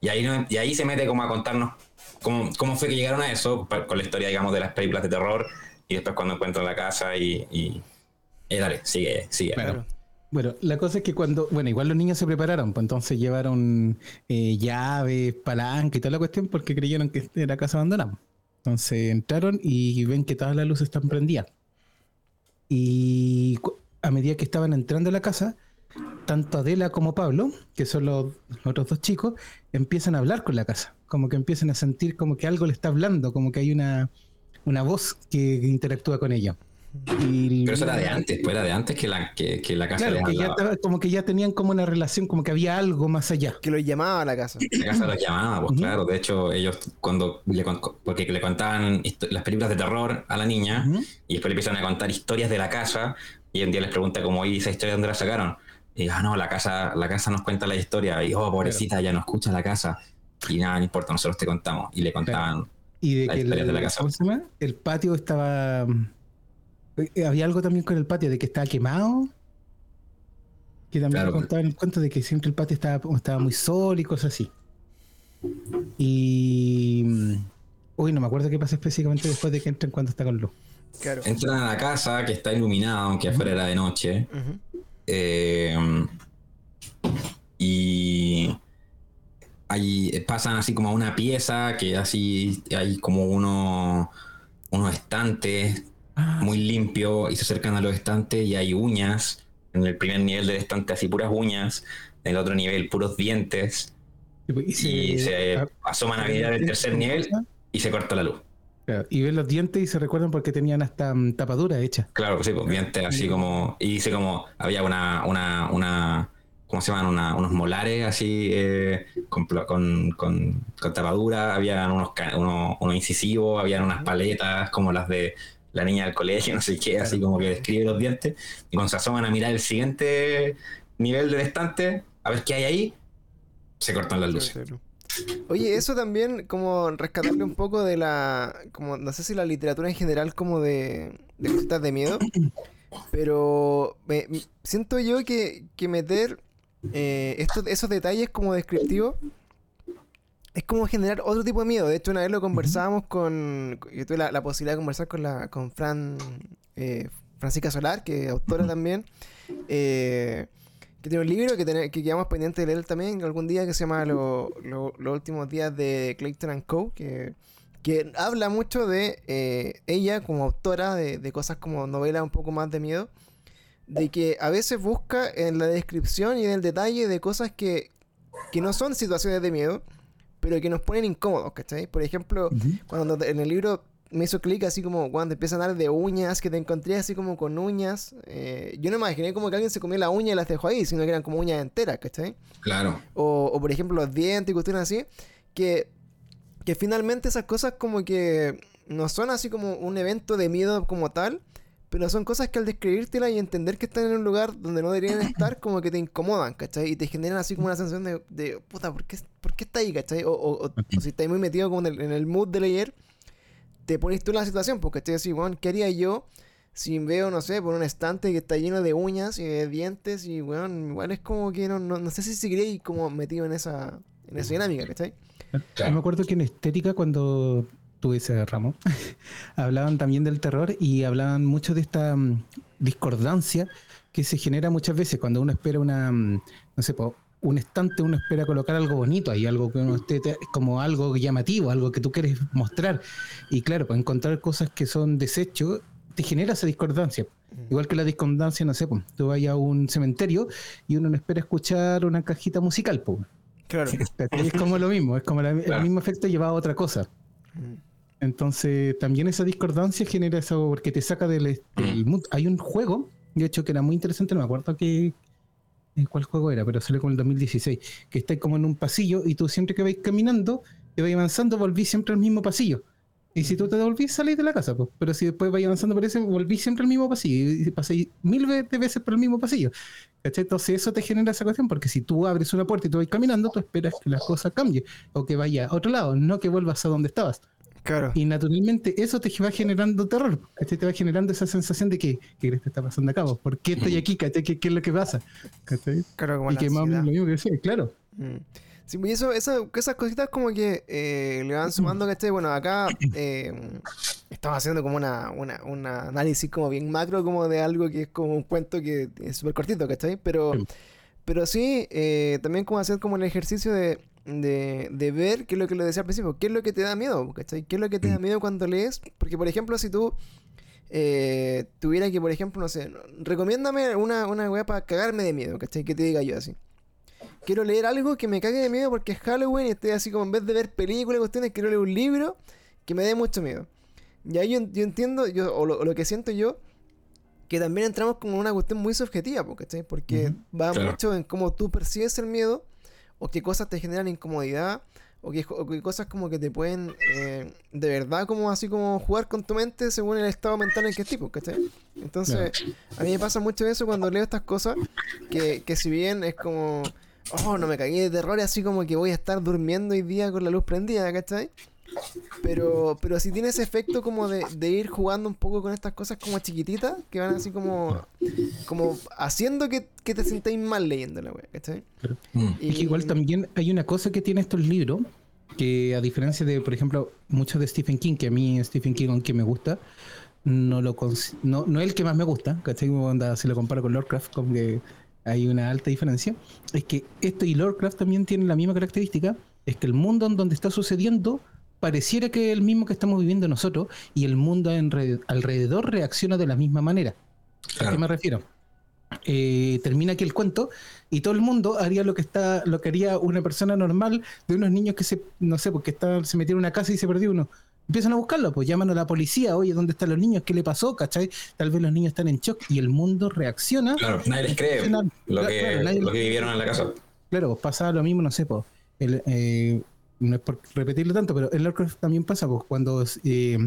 Y ahí, no- y ahí se mete como a contarnos cómo, cómo fue que llegaron a eso, con la historia, digamos, de las películas de terror, y después cuando encuentran la casa y... y eh, dale, sigue, sigue. Claro. Bueno, la cosa es que cuando, bueno, igual los niños se prepararon, pues entonces llevaron eh, llaves, palanca y toda la cuestión porque creyeron que era casa abandonada. Entonces entraron y ven que todas las luces están prendidas. Y a medida que estaban entrando a la casa, tanto Adela como Pablo, que son los otros dos chicos, empiezan a hablar con la casa. Como que empiezan a sentir como que algo le está hablando, como que hay una, una voz que, interactúa con ella. Y- Pero eso era de antes, pues era de antes que la, que, que la casa Claro, les que ya como que ya tenían como una relación, como que había algo más allá. Que lo llamaba a la casa. La casa los llamaba, pues claro. De hecho, ellos cuando le, porque le contaban las películas de terror a la niña y después le empiezan a contar historias de la casa y un día les pregunta como, ¿y esa historia dónde la sacaron? Y ah, no, la casa, la casa nos cuenta la historia. Y oh, pobrecita, ya no escucha la casa. Y nada, no importa, nosotros te contamos. Y le contaban. Y de Las que el, historias de la casa. el patio estaba. eh, Había algo también con el patio de que estaba quemado. Que también Claro. contaban el cuento de que siempre el patio estaba, estaba muy solo y cosas así. Y. mm, Uy, no me acuerdo qué pasa específicamente después de que entran cuando está con luz. Claro. Entran a la casa que está iluminada, aunque afuera era de noche. Ujú. Eh, y ahí pasan así como a una pieza que así hay como uno, unos estantes Ah, muy limpio y se acercan a los estantes y hay uñas. En el primer nivel del estante así puras uñas. En el otro nivel puros dientes. y se- Y se asoman a mirar el tercer nivel y se corta la luz. Claro, y ven los dientes y se recuerdan porque tenían hasta mm, tapadura hecha. Claro, sí, pues dientes así como. Y dice como. Había una. una, una ¿Cómo se llaman? Una- unos molares así. eh, con, con, con, con tapadura. Habían unos, unos, unos incisivos. Habían unas paletas como las de la niña del colegio, no sé qué, así como que describe los dientes. Y cuando se asoman a mirar el siguiente nivel del estante, a ver qué hay ahí, se cortan las luces. Oye, eso también, como rescatarle un poco de la. como No sé si la literatura en general, como de. de cositas de miedo. Pero me- siento yo que, que meter eh, estos, esos detalles como descriptivos es como generar otro tipo de miedo. De hecho, una vez lo conversábamos con. Yo tuve la, la posibilidad de conversar con la con Fran. eh, Francisca Solar, que es autora también. eh, que tiene un libro que, que quedamos pendientes de leer también algún día que se llama Lo- Lo- Los últimos días de Clayton and Co. Que, que habla mucho de eh, ella como autora de, de cosas como novelas un poco más de miedo. de que a veces busca en la descripción y en el detalle de cosas que, que no son situaciones de miedo, pero que nos ponen incómodos, ¿cachai? Por ejemplo, cuando en el libro me hizo clic así como cuando empiezan a dar de uñas, que te encontré así como con uñas. eh, yo no imaginé como que alguien se comía la uña y las dejó ahí, sino que eran como uñas enteras, ¿cachai? Claro. O, o, por ejemplo los dientes y cuestiones así, que, que finalmente esas cosas como que no son así como un evento de miedo como tal, pero son cosas que al describírtelas y entender que están en un lugar donde no deberían estar, como que te incomodan, ¿cachai? Y te generan así como una sensación de, de puta, ¿por qué, ¿por qué está ahí, ¿cachai? O, o, o, o si estás muy metido como en el, en el mood de leer, te pones tú en la situación, porque estoy así, weón, ¿qué haría yo si veo, no sé, por un estante que está lleno de uñas y de dientes y, weón, igual es como que no, no, no sé si seguiría como metido en esa, en esa dinámica, ¿cachai? Yo me acuerdo que en Estética, cuando tuve ese ramo, hablaban también del terror y hablaban mucho de esta um, discordancia que se genera muchas veces cuando uno espera una, um, no sé, po, un estante, uno espera colocar algo bonito ahí, algo que uno esté como algo llamativo, algo que tú quieres mostrar. Y claro, para encontrar cosas que son desechos, te genera esa discordancia. Igual que la discordancia, no sé, pues, tú vayas a un cementerio y uno no espera escuchar una cajita musical, pues. Claro. Es como lo mismo, es como la, el mismo efecto llevado a otra cosa. Entonces, también esa discordancia genera eso porque te saca del, del mood. Hay un juego, de hecho, que era muy interesante, no me acuerdo qué, cuál juego era, pero salió como el 2016, que está como en un pasillo y tú siempre que vais caminando, te vais avanzando, volvís siempre al mismo pasillo. Y si tú te devolvís, salís de la casa, pues. pero si después vais avanzando por ese, volvís siempre al mismo pasillo y pasáis mil veces por el mismo pasillo. ¿Cachai? Entonces eso te genera esa cuestión, porque si tú abres una puerta y tú vas caminando, tú esperas que las cosas cambien o que vaya a otro lado, no que vuelvas a donde estabas. Claro. Y naturalmente eso te va generando terror, ¿cachai? te va generando esa sensación de que, ¿qué crees que está pasando acá? ¿Por qué estoy aquí? ¿Cachai? ¿Qué, ¿Qué, es lo que pasa? ¿cachai? Claro, como y que más o menos lo mismo que decía, claro. Mm. Sí, y eso, eso, esas cositas como que eh, le van sumando, ¿cachai? Bueno, acá eh, estamos haciendo como una, una, un análisis como bien macro, como de algo que es como un cuento que es súper cortito, ¿cachai? Pero, Sí. pero sí, eh, también como hacer como el ejercicio de, de, de ver qué es lo que le decía al principio, qué es lo que te da miedo, ¿cachai? ¿Qué es lo que te da miedo cuando lees? Porque, por ejemplo, si tú eh, tuviera que, por ejemplo, no sé, recomiéndame una, una weá para cagarme de miedo, ¿cachai? Que te diga yo así. Quiero leer algo que me cague de miedo porque es Halloween y estoy así como en vez de ver películas y cuestiones, quiero leer un libro que me dé mucho miedo. Y ahí yo, yo entiendo, yo, o, lo, o lo que siento yo, que también entramos como en una cuestión muy subjetiva, ¿cachai? Porque va Claro. mucho en cómo tú percibes el miedo, o qué cosas te generan incomodidad, o qué, o qué cosas como que te pueden eh, de verdad como así como jugar con tu mente según el estado mental en que estés, po, ¿cachai? Entonces, a mí me pasa mucho eso cuando leo estas cosas, que, que si bien es como, oh, no me cagué de terror, así como que voy a estar durmiendo hoy día con la luz prendida, ¿cachai? Pero, pero si tiene ese efecto como de, de ir jugando un poco con estas cosas como chiquititas, que van así como, como haciendo que, que te sintáis mal leyéndola, wey, ¿cachai? Mm. Y- Es que igual también hay una cosa que tiene estos libros, que a diferencia de, por ejemplo, muchos de Stephen King, que a mí Stephen King, aunque me gusta, no lo cons- no, no es el que más me gusta, ¿cachai? Onda, si lo comparo con Lovecraft, como que hay una alta diferencia. Es que esto y Lovecraft también tienen la misma característica, es que el mundo en donde está sucediendo pareciera que es el mismo que estamos viviendo nosotros y el mundo alrededor reacciona de la misma manera. ¿A qué Claro. me refiero? Eh, termina aquí el cuento y todo el mundo haría lo que está lo que haría una persona normal de unos niños que se no sé porque está, se metieron en una casa y se perdió uno empiezan a buscarlo pues llaman a la policía oye dónde están los niños qué le pasó ¿cachai? tal vez los niños están en shock y el mundo reacciona Claro, nadie les cree Reacciona- lo claro, que, nadie- lo que vivieron en la casa. Claro, pues pasaba lo mismo, no sé, pues. El, eh, no es por repetirlo tanto, pero en Lovecraft también pasa, pues, cuando eh,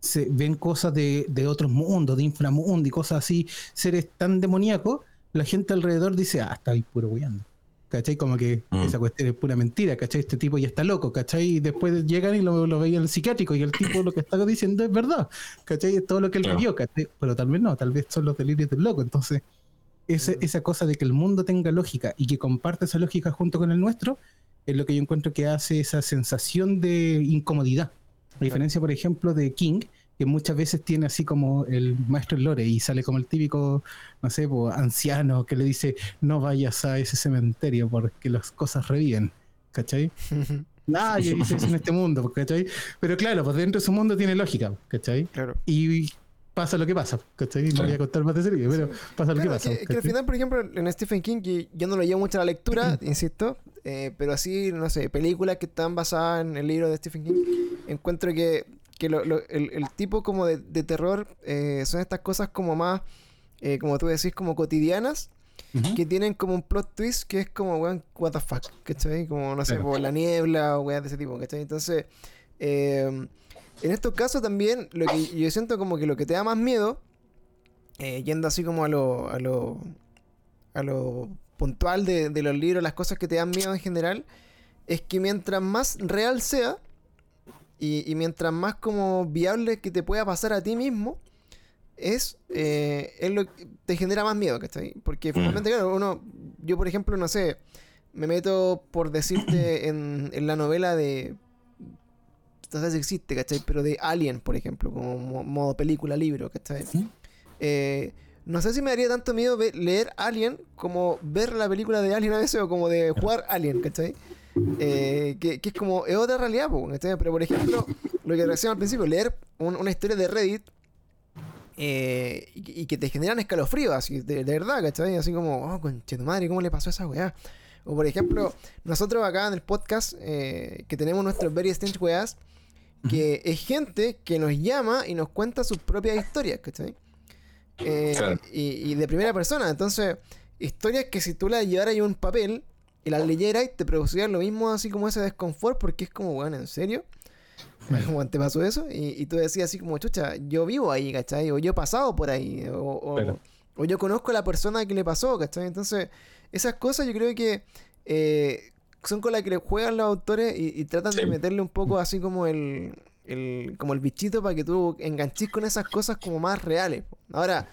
se ven cosas de, de otros mundos, de inframundo y cosas así, seres tan demoníacos, la gente alrededor dice, ah, está ahí puro weyando. ¿Cachai? Como que Mm. esa cuestión es pura mentira, ¿cachai? Este tipo ya está loco, ¿cachai? Y después llegan y lo, lo veían el psiquiátrico y el tipo lo que está diciendo es verdad, ¿cachai? Es todo lo que él Claro. vivió, ¿cachai? Pero tal vez no, tal vez son los delirios del loco. Entonces, ese- esa cosa de que el mundo tenga lógica y que comparte esa lógica junto con el nuestro, es lo que yo encuentro que hace esa sensación de incomodidad. A diferencia, por ejemplo, de King, que muchas veces tiene así como el maestro Lore y sale como el típico, no sé, po, anciano que le dice, no vayas a ese cementerio porque las cosas reviven. ¿Cachai? Nadie dice eso en este mundo, ¿cachai? Pero claro, pues dentro de su mundo tiene lógica, ¿cachai? claro. Y pasa lo que pasa, ¿cachai? No voy a contar más de serie, pero pasa lo que Claro, pasa. que, que al final, por ejemplo, en Stephen King, que yo no lo llevo mucho a la lectura, insisto, eh, pero así, no sé, películas que están basadas en el libro de Stephen King, encuentro que, que lo- lo- el, el tipo como de, de terror eh, son estas cosas como más, eh, como tú decís, como cotidianas, que tienen como un plot twist que es como, weón, what the fuck, ¿cachai? Como, no sé, por la niebla o weas de ese tipo, ¿cachai? Entonces, eh, en estos casos también, lo que yo siento como que lo que te da más miedo, yendo así como a lo, a lo, a lo puntual de, de los libros, las cosas que te dan miedo en general, es que mientras más real sea, y, y mientras más como viable que te pueda pasar a ti mismo, es, eh, es lo que te genera más miedo, ¿cachai? Porque finalmente, claro, uno, yo por ejemplo, no sé, me meto por decirte en, en la novela de, no sé si existe, ¿cachai? Pero de Alien, por ejemplo, como mo- modo película, libro, ¿cachai? Sí. Eh, no sé si me daría tanto miedo leer Alien como ver la película de Alien a veces o como de jugar Alien, ¿cachai? Eh, que, que es como, es otra realidad, ¿cachai? Pero por ejemplo, lo que decíamos al principio, leer un- una historia de Reddit eh, y, que- y que te generan escalofríos, así, de, de verdad, ¿cachai? Así como, oh, conche tu madre, ¿cómo le pasó a esa weá? O por ejemplo, nosotros acá en el podcast, eh, que tenemos nuestros Very Strange weas, que es gente que nos llama y nos cuenta sus propias historias, ¿cachai? Eh, Claro. y, y de primera persona. Entonces, historias que si tú las llevaras en un papel y las leyeras, te producirían lo mismo, así como ese desconfort, porque es como, weón, ¿en serio? Como te pasó eso, y, y tú decías así como, chucha, yo vivo ahí, ¿cachai? O yo he pasado por ahí, o, o- Claro. o yo conozco a la persona que le pasó, ¿cachai? Entonces, esas cosas yo creo que eh, son con las que le juegan los autores y, y tratan de meterle un poco así como el, el- como el bichito para que tú enganches con esas cosas como más reales. Ahora,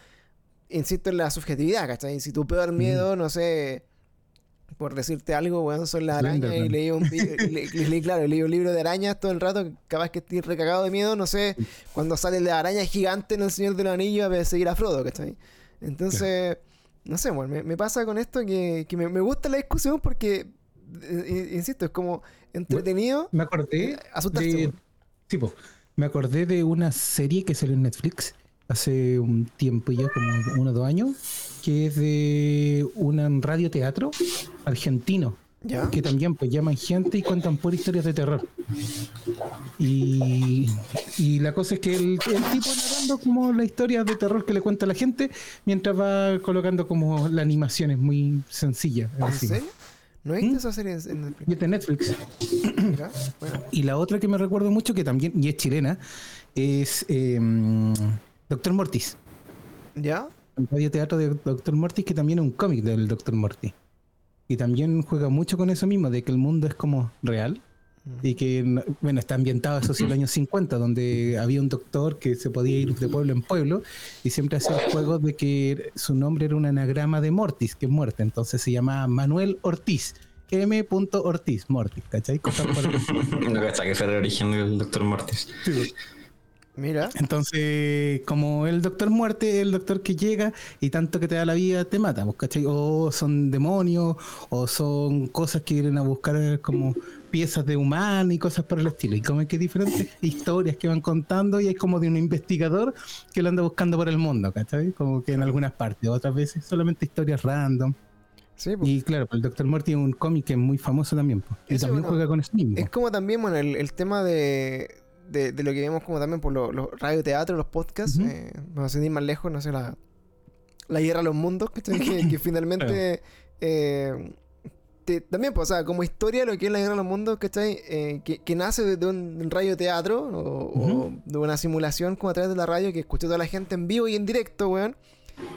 insisto en la subjetividad, ¿cachai? Si tu peor miedo, no sé, por decirte algo, weón, son las arañas y leí un, le- le- le- claro, leí un libro de arañas todo el rato, capaz que estoy recagado de miedo, no sé, cuando sale la araña gigante en El Señor de los Anillos a perseguir a Frodo, ¿cachai? Entonces, no sé, weón, me, me pasa con esto que, que me, me gusta la discusión porque, eh, eh, insisto, es como entretenido Me acordé eh, asustarse, de. Sí, po. me acordé de una serie que salió en Netflix hace un tiempo ya, como uno o dos años, que es de un radioteatro argentino, ¿Ya? que también pues llaman gente y cuentan por historias de terror. Y, y la cosa es que el, el tipo narrando como la historia de terror que le cuenta la gente, mientras va colocando como la animación es muy sencilla. ¿En serio? ¿No viste ¿Mm? esa serie en Netflix? Y es de Netflix. Mira, bueno. Y la otra que me recuerdo mucho, que también, y es chilena, es eh, Doctor Mortis. ¿Ya? El radioteatro de Doctor Mortis, que también es un cómic del Doctor Mortis. Y también juega mucho con eso mismo, de que el mundo es como real. Y que, no- bueno, está ambientado eso sí en los años 50, donde había un doctor que se podía ir de pueblo en pueblo y siempre hacía el juego de que su nombre era un anagrama de Mortis, que es muerte. Entonces se llamaba Manuel Ortiz. M. Ortiz, Mortis, ¿cachai? Cosas por el- No cacha que fue el origen del Doctor Mortis. Mira. Entonces, como el doctor muerte, el doctor que llega y tanto que te da la vida te mata, ¿cachai? O son demonios, o son cosas que vienen a buscar como piezas de humano y cosas por el estilo. Y como que diferentes historias que van contando y es como de un investigador que lo anda buscando por el mundo, ¿cachai? Como que en algunas partes, otras veces solamente historias random. Sí, pues. Y claro, pues, el Doctor Morty es un cómic que es muy famoso también, pues, y también bueno, juega con eso mismo. Es como también, bueno, el, el tema de, de, de lo que vemos como también por los, los radioteatros, los podcasts. Ujú. eh, no sé, ir más lejos, no sé, la, la guerra a los mundos, ¿cachai? que, que finalmente... eh, te- también, pues, o sea, como historia, lo que es la guerra a los mundos, ¿cachai? Eh, que, que nace de, de un radioteatro o, o Ujú. de una simulación como a través de la radio que escuchó toda la gente en vivo y en directo, weón.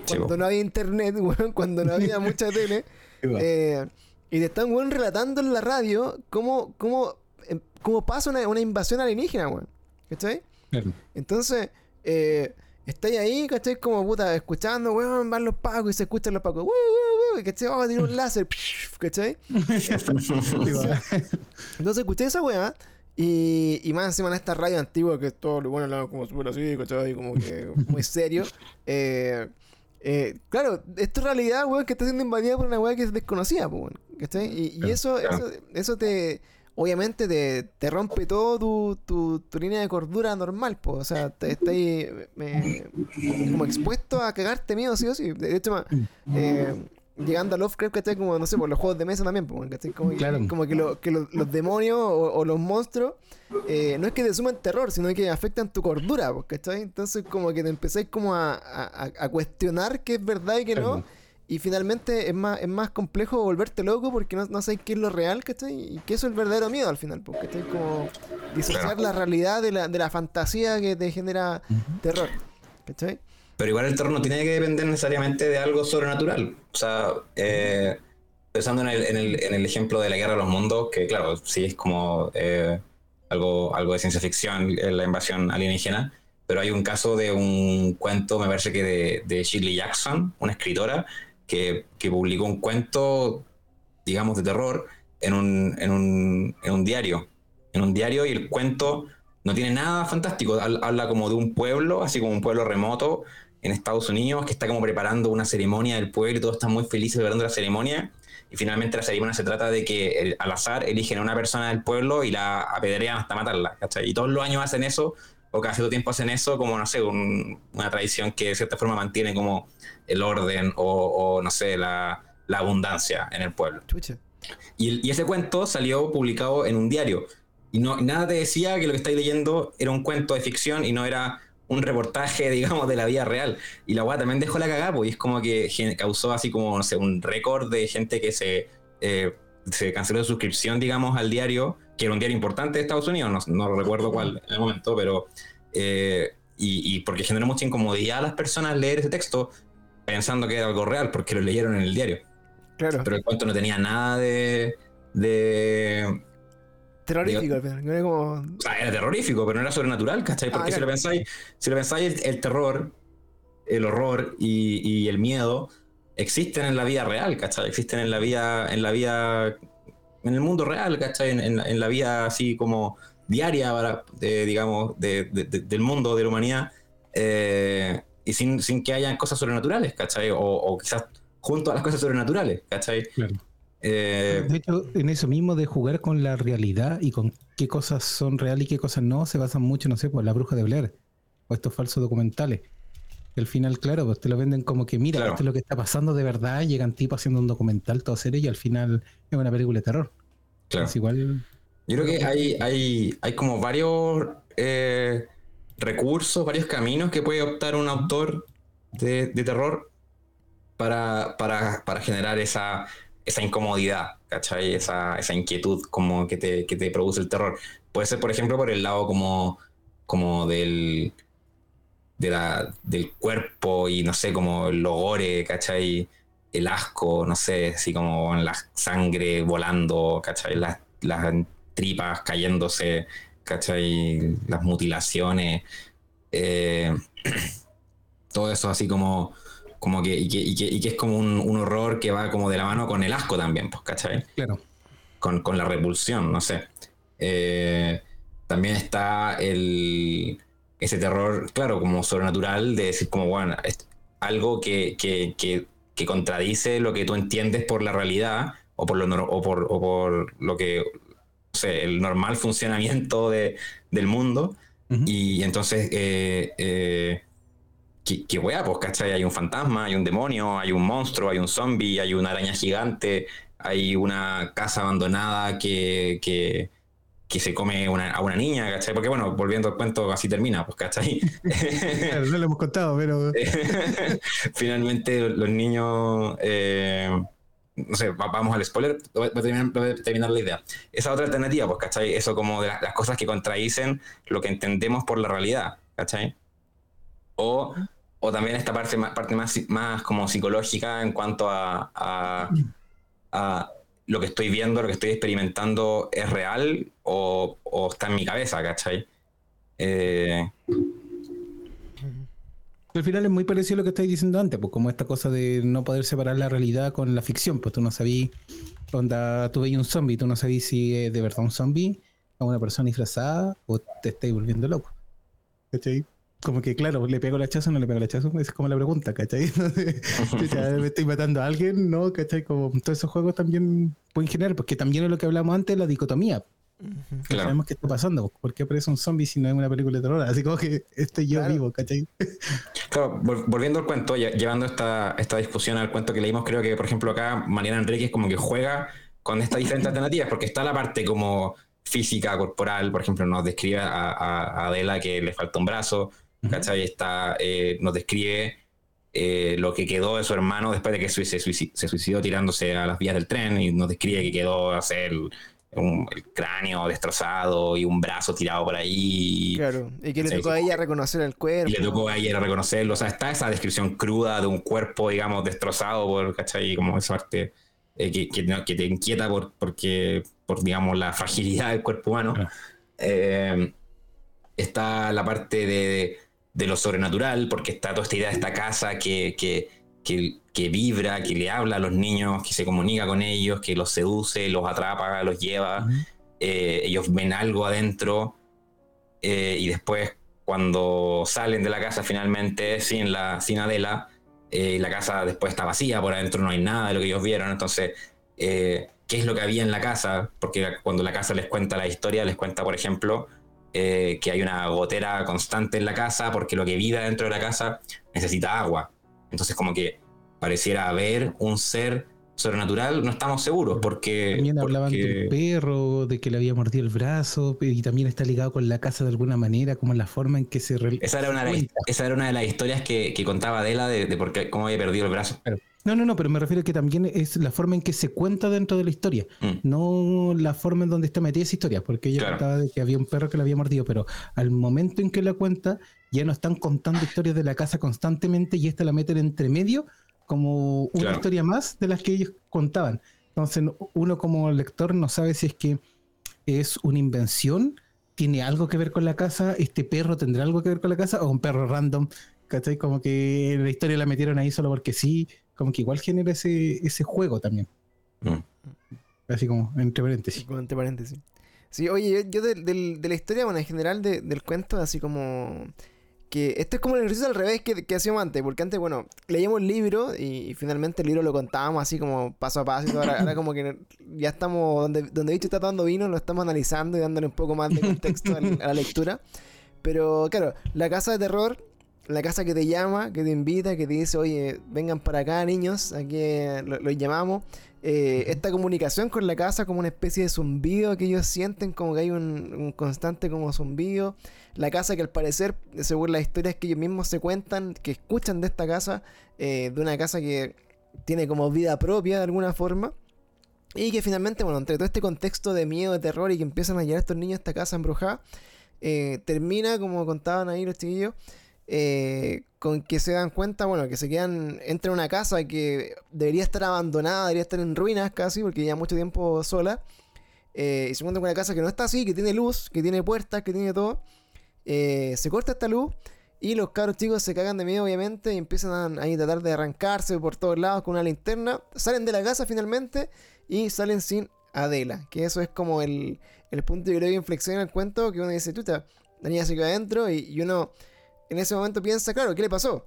Cuando no había internet, weón, cuando no había mucha tele. Eh, y te están, weón, relatando en la radio cómo, cómo, em, cómo pasa una, una invasión alienígena, weón. ¿Cachai? Claro. Entonces, eh, estáis ahí, ¿cachai? Como puta, escuchando, weón, van los pacos y se escuchan los pacos, "Wuu, wuu", ¿cachai? Oh, tiene un láser, ¿cachai? Entonces escuché esa weá. Y, y más encima en esta radio antigua que es todo lo bueno como súper así, ¿cachai? Como que muy serio. Eh, eh, claro, esto es realidad, weón, que está siendo invadida por una weá que es desconocida, pues, weón. ¿Cachai? Y, eso, eso, eso te. obviamente te, te rompe todo tu, tu, tu línea de cordura normal, pues. O sea, te, estás me- como expuesto a cagarte miedo, sí o sí. De hecho, ma- eh, llegando a Lovecraft, ¿cachai? Como, no sé, por los juegos de mesa también, ¿cachai? Como, que- Claro. como que, lo- que lo- los demonios o, o los monstruos eh, no es que te suman terror, sino que afectan tu cordura, ¿cachai? Entonces, como que te empezáis como a, a- a cuestionar qué es verdad y qué no. Y finalmente es más, es más complejo volverte loco porque no, no sabes qué es lo real, ¿cachai? Y que eso es el verdadero miedo al final, porque ¿cachai? Como disociar Claro. la realidad de la, de la fantasía que te genera terror, ¿cachai? Pero igual el terror no tiene que depender necesariamente de algo sobrenatural. O sea, eh, pensando en el, en, el, en el ejemplo de la guerra de los mundos, que claro, sí es como eh, algo, algo de ciencia ficción, eh, la invasión alienígena, pero hay un caso de un cuento, me parece que de, de Shirley Jackson, una escritora, que, que publicó un cuento, digamos, de terror en un, en un, en un diario. En un diario y el cuento no tiene nada fantástico, Hab- habla como de un pueblo, así como un pueblo remoto en Estados Unidos que está como preparando una ceremonia del pueblo y todos están muy felices celebrando la ceremonia. Y finalmente la ceremonia se trata de que el- al azar eligen a una persona del pueblo y la apedrean hasta matarla. ¿cachai? Y todos los años hacen eso, o cada cierto tiempo hacen eso, como no sé, un- una tradición que de cierta forma mantiene como el orden o, o, no sé, la, la abundancia en el pueblo. Y, y ese cuento salió publicado en un diario. Y no, nada te decía que lo que estáis leyendo era un cuento de ficción y no era un reportaje, digamos, de la vida real. Y la weá también dejó la cagada, pues, y es como que causó así como, no sé, un récord de gente que se, eh, se canceló su suscripción, digamos, al diario, que era un diario importante de Estados Unidos, no, no recuerdo cuál en el momento, pero... eh, y, y porque generó mucha incomodidad a las personas leer ese texto pensando que era algo real, porque lo leyeron en el diario Claro. pero el cuento no tenía nada de. de Terrorífico al final. no era como. o sea, era terrorífico, pero no era sobrenatural, ¿cachai? Porque Ah, si lo pensáis, si lo pensáis, el, el terror, el horror y, y el miedo existen en la vida real, ¿cachai? Existen en la vida, en la vida, en el mundo real, ¿cachai? En, en la- en la vida así como diaria, para- de, digamos, de- de- de- del mundo, de la humanidad, eh, y sin, sin que hayan cosas sobrenaturales, ¿cachai? O, o quizás junto a las cosas sobrenaturales, ¿cachai? Claro. Eh, De hecho, en eso mismo de jugar con la realidad y con qué cosas son reales y qué cosas no, se basan mucho, no sé, por la bruja de Blair o estos falsos documentales. Al final, claro, pues te lo venden como que, mira, Claro. esto es lo que está pasando de verdad, llegan tipos haciendo un documental todo serio y al final es una película de terror. claro. Es igual. Yo creo que hay, hay, hay como varios eh, recursos, varios caminos que puede optar un autor de, de terror para, para, para generar esa, esa incomodidad, ¿cachai? Esa, esa inquietud como que te, que te produce el terror. Puede ser, por ejemplo, por el lado como, como del, del cuerpo y no sé, como el gore, ¿cachai? El asco, no sé, así como la sangre volando, ¿cachai? Las, las tripas cayéndose, ¿cachai? Las mutilaciones. eh, todo eso así como, como que, y que, y que, y que es como un, un horror que va como de la mano con el asco también, pues, ¿cachai? Claro. con, con la repulsión, no sé. Eh, también está el, ese terror, claro, como sobrenatural, de decir como, bueno, es algo que, que, que, que contradice lo que tú entiendes por la realidad o por lo, o por, o por lo que, no sé, el normal funcionamiento de, del mundo. Ujú. Y entonces, eh, eh, ¿qué, qué weá? Pues, ¿cachai? Hay un fantasma, hay un demonio, hay un monstruo, hay un zombie, hay una araña gigante, hay una casa abandonada que, que, que se come una- a una niña, ¿cachai? Porque, bueno, volviendo al cuento, así termina, pues, ¿cachai? Claro, no lo hemos contado, pero. Finalmente, los niños. eh, no sé, va- vamos al spoiler, voy a terminar, voy a terminar la idea. Esa otra alternativa, pues, ¿cachai? Eso como de las, las cosas que contradicen lo que entendemos por la realidad, ¿cachai? O, o también esta parte, parte más, más como psicológica en cuanto a, lo que estoy viendo, lo que estoy experimentando es real o, o está en mi cabeza, ¿cachai? Eh, Al final es muy parecido a lo que estáis diciendo antes, pues como esta cosa de no poder separar la realidad con la ficción, pues tú no sabías, onda, tú veías un zombie, tú no sabías si es de verdad un zombie, a una persona disfrazada, o te estáis volviendo loco. ¿Cachai? Como que, claro, ¿le pego el hachazo o no le pego el hachazo? Esa es como la pregunta, ¿cachai? ¿Me estoy matando a alguien? ¿No? ¿Cachai? Como todos esos juegos también pueden generar, porque también es lo que hablamos antes, la dicotomía. Claro. Sabemos qué está pasando. ¿Por qué aparece un zombie si no es una película de terror? Así como que estoy yo Claro. vivo, ¿cachai? Claro, vol- volviendo al cuento, lle- llevando esta, esta discusión al cuento que leímos, creo que, por ejemplo, acá Mariana Enríquez como que juega con estas diferentes alternativas, porque está la parte como física, corporal, por ejemplo, nos describe a, a- a Adela que le falta un brazo, ¿cachai? Está, eh, nos describe eh, lo que quedó de su hermano después de que se, se suici- se suicidó tirándose a las vías del tren y nos describe que quedó a ser el, un- el cráneo destrozado y un brazo tirado por ahí. Claro. Y que le tocó a ella reconocer el cuerpo. Y le tocó a ella reconocerlo. O sea, está esa descripción cruda de un cuerpo, digamos, destrozado por, ¿cachai? Como esa parte eh, que, que, no- que te inquieta por, porque, por, digamos, la fragilidad del cuerpo humano. Eh, está la parte de, de lo sobrenatural, porque está toda esta idea de esta casa que, que, que, que vibra, que le habla a los niños, que se comunica con ellos, que los seduce, los atrapa, los lleva eh, ellos ven algo adentro eh, y después cuando salen de la casa finalmente sin la sin Adela eh, la casa después está vacía por adentro no hay nada de lo que ellos vieron entonces qué es lo que había en la casa porque cuando la casa les cuenta la historia les cuenta por ejemplo eh, que hay una gotera constante en la casa porque lo que vive dentro de la casa necesita agua. Entonces como que pareciera haber un ser sobrenatural no estamos seguros porque También hablaban porque- del perro, de que le había mordido el brazo, y también está ligado con la casa de alguna manera, como la forma en que se... Esa era una, de las- esa era una de las historias que, que contaba Adela de, de por qué, cómo había perdido el brazo. No, no, no, pero me refiero a que también es la forma en que se cuenta dentro de la historia, Mm. no la forma en donde está metida esa historia, porque ella Claro. contaba de que había un perro que le había mordido, pero al momento en que la cuenta, ya no están contando historias de la casa constantemente y esta la meten entre medio como una Claro. historia más de las que ellos contaban. Entonces no- uno como lector no sabe si es que es una invención, tiene algo que ver con la casa, este perro tendrá algo que ver con la casa o un perro random, ¿cachai? Como que la historia la metieron ahí solo porque sí, como que igual genera ese, ese juego también. Mm. Así como entre paréntesis. Con entre paréntesis. Sí, oye, yo, yo de, del- de la historia, bueno, en general de- del cuento, así como que esto es como el ejercicio al revés que, que hacíamos antes, porque antes, bueno, leíamos el libro y, y finalmente el libro lo contábamos así como paso a paso y todo. Ahora, ahora como que ya estamos, donde, donde Bicho está tomando vino, lo estamos analizando y dándole un poco más de contexto al- a la lectura. Pero claro, la casa de terror, la casa que te llama, que te invita, que te dice, oye, vengan para acá niños, aquí eh, lo- los llamamos. Eh, esta comunicación con la casa como una especie de zumbido que ellos sienten, como que hay un, un constante como zumbido. La casa que al parecer, según las historias que ellos mismos se cuentan, que escuchan de esta casa, eh, de una casa que tiene como vida propia de alguna forma. Y que finalmente, bueno, entre todo este contexto de miedo, de terror y que empiezan a llegar estos niños a esta casa embrujada, eh, termina, como contaban ahí los chiquillos, eh, con que se dan cuenta, bueno, que se quedan, entran a una casa que debería estar abandonada, debería estar en ruinas casi, porque lleva mucho tiempo sola. eh, y se encuentran con una casa que no está así, que tiene luz, que tiene puertas, que tiene todo. Eh, se corta esta luz y los cabros chicos se cagan de miedo, obviamente, y empiezan a, a tratar de arrancarse por todos lados con una linterna. Salen de la casa finalmente y salen sin Adela, que eso es como el, el punto de inflexión en el cuento, que uno dice, chuta, la niña se quedó adentro y, y uno en ese momento piensa, claro, ¿qué le pasó?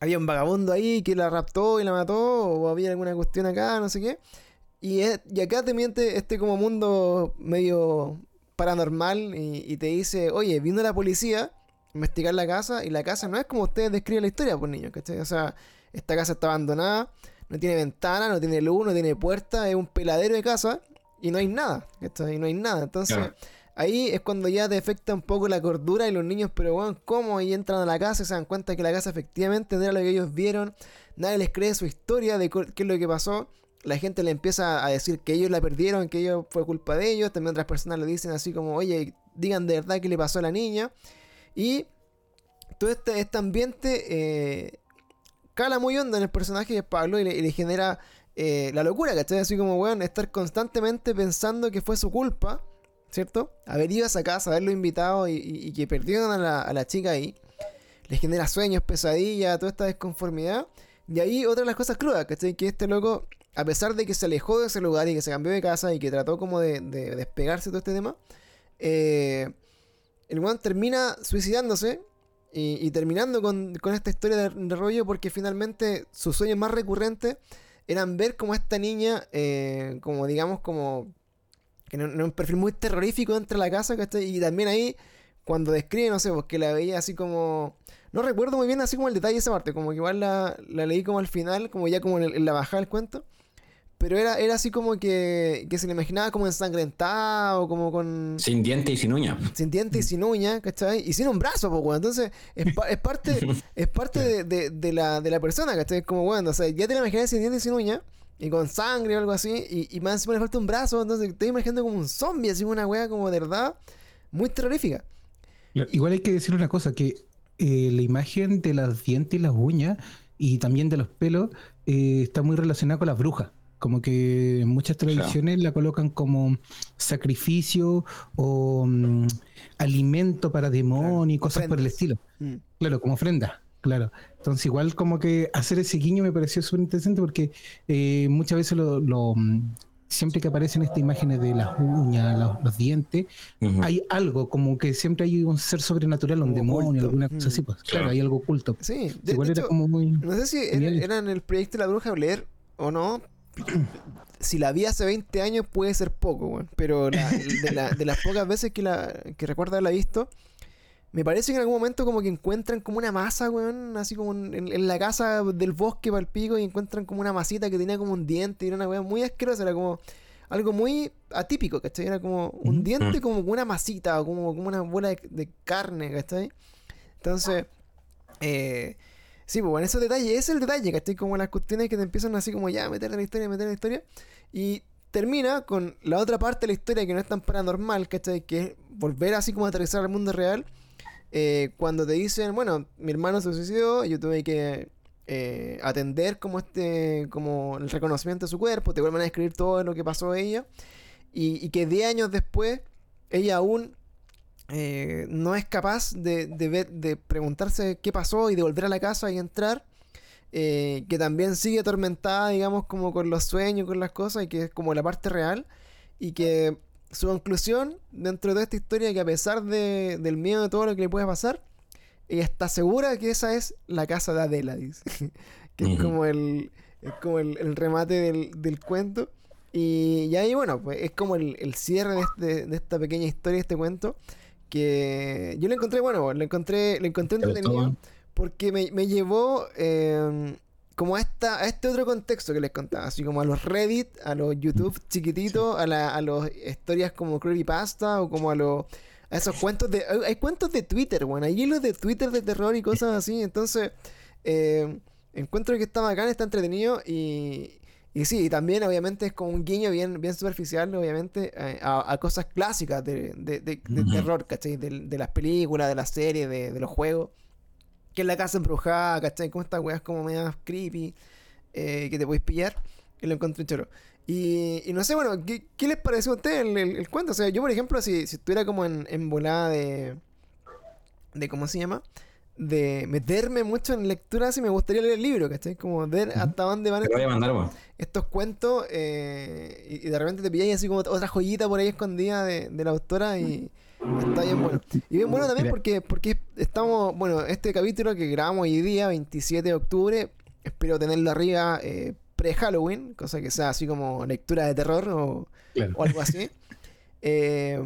Había un vagabundo ahí que la raptó y la mató, o había alguna cuestión acá, no sé qué. Y, es- y acá te miente este como mundo medio paranormal y, te dice, oye, vino la policía investigar la casa y la casa no es como ustedes describen la historia, pues niños, ¿cachai? O sea, esta casa está abandonada, no tiene ventana, no tiene luz, no tiene puerta, es un peladero de casa y no hay nada, ¿cachai? Y no hay nada. Entonces. Ahí es cuando ya te afecta un poco la cordura y los niños, pero bueno, ¿cómo? Y entran a la casa y se dan cuenta que la casa efectivamente no era lo que ellos vieron, nadie les cree su historia de qué es lo que pasó. La gente le empieza a decir que ellos la perdieron, que ellos fue culpa de ellos. También otras personas le dicen así como, oye, digan de verdad qué le pasó a la niña. Y todo este, este ambiente eh, cala muy hondo en el personaje de Pablo y le, genera eh, la locura, ¿cachai? Así como, weón, estar constantemente pensando que fue su culpa, ¿cierto? Haber ido a esa casa, haberlo invitado y, y- que perdieron a la, chica ahí. Le genera sueños, pesadillas, toda esta desconformidad. Y ahí otra de las cosas crudas, ¿cachai? Que este loco, a pesar de que se alejó de ese lugar y que se cambió de casa y que trató como de, de despegarse de todo este tema, eh, el weón termina suicidándose y, terminando con, esta historia de, de rollo porque finalmente sus sueños más recurrentes eran ver como esta niña, eh, como digamos, como no, no es un perfil muy terrorífico dentro de la casa, ¿cachai? Y también ahí, cuando describe, no sé, pues que la veía así como... No recuerdo muy bien así como el detalle de esa parte, como que igual la, la leí como al final, como ya como en, el- en la bajada del cuento. Pero era, era así como que, que se le imaginaba como ensangrentada o como con... Sin diente y sin uña. sin dientes y sin uñas, ¿cachai? Y sin un brazo, pues, weón. Entonces, es, pa- es parte, es parte de, de- de la, de la persona, ¿cachai? Es como, weón, o sea, ya te la imaginas sin dientes y sin uñas, y con sangre o algo así, y, y más encima le falta un brazo, entonces te estoy imaginando como un zombie, así una weá como de verdad muy terrorífica. Igual hay que decir una cosa, que eh, la imagen de los dientes y las uñas y también de los pelos eh, está muy relacionada con las brujas. Como que en muchas tradiciones la colocan como sacrificio o mm, alimento para demonios y cosas por el estilo. Mm. Claro, como ofrenda, claro. Entonces igual como que hacer ese guiño me pareció súper interesante porque eh, muchas veces lo, lo, mm, siempre que aparecen estas imágenes de las uñas, los, los dientes, hay algo, como que siempre hay un ser sobrenatural, un Como demonio, oculto. alguna cosa Mm. así, pues. Claro, Claro. hay algo oculto. Sí, de, Igual de era hecho, como muy. no sé si era, genial. era en el proyecto de la bruja Blair o no. Si la vi hace 20 años puede ser poco, weón. Pero la- de, la- de las pocas veces que, la, que recuerdo haberla visto, me parece que en algún momento como que encuentran como una masa, weón, así como en, en la casa del bosque para el pico y encuentran como una masita que tenía como un diente y era una weón muy asquerosa, era como algo muy atípico, ¿cachai? Era como un diente como con una masita o como, como una bola de, de carne, ¿cachai? Entonces, eh, sí, pues bueno, esos detalles, ese es el detalle, ¿cachai? Como las cuestiones que te empiezan así como ya, meter en la historia, meter en la historia. Y termina con la otra parte de la historia que no es tan paranormal, ¿cachai? Que es volver así como a aterrizar al mundo real. Eh, cuando te dicen, bueno, mi hermano se suicidó, yo tuve que eh, atender como este, como el reconocimiento de su cuerpo, te vuelven a escribir todo lo que pasó a ella. Y, que 10 años después, ella aún eh, no es capaz de, de ver, de preguntarse qué pasó y de volver a la casa y entrar. que también sigue atormentada, digamos, como con los sueños, con las cosas, y que es como la parte real. Y que su conclusión dentro de toda esta historia, que a pesar de- del miedo de todo lo que le puede pasar, ella está segura que esa es la casa de Adela, dice. que es como el, es como el, el remate del, del cuento. Y, y ahí, bueno, pues es como el, el cierre de, este- de esta pequeña historia, este cuento. Que yo lo encontré, bueno, lo encontré, lo encontré ¿Te gustó, entretenido porque me, me llevó eh, como a, esta, a este otro contexto que les contaba, así como a los Reddit, a los YouTube chiquititos, a, la, a las historias como Creepypasta o como a los a esos cuentos de... Hay, cuentos de Twitter, bueno, hay hilos de Twitter de terror y cosas así, entonces eh, encuentro que está bacán, está entretenido y... Y sí, y también obviamente es como un guiño bien, bien superficial, obviamente, eh, a, a cosas clásicas de, de- de- de terror, ¿cachai? De, de las películas, de las series, de, de los juegos que es la casa embrujada, ¿cachai? Como estas weas como medias creepy eh, que te podéis pillar. Que lo encontré choro. Y, y no sé, bueno, ¿qué, qué les pareció a ustedes el, el- el cuento? O sea, yo, por ejemplo, si, si estuviera como en, en volada de. de ¿Cómo se llama? De meterme mucho en lectura, así me gustaría leer el libro, ¿cachai? Como ver Ujú. hasta dónde van estos, mandar, estos cuentos eh, y, y de repente te pilláis así como otra joyita por ahí escondida de, de la autora y está bien bueno. Y bien bueno también porque, porque estamos, bueno, este capítulo que grabamos hoy día, 27 de octubre, espero tenerlo arriba eh, pre-Halloween, cosa que sea así como lectura de terror o, Claro. o algo así. Eh,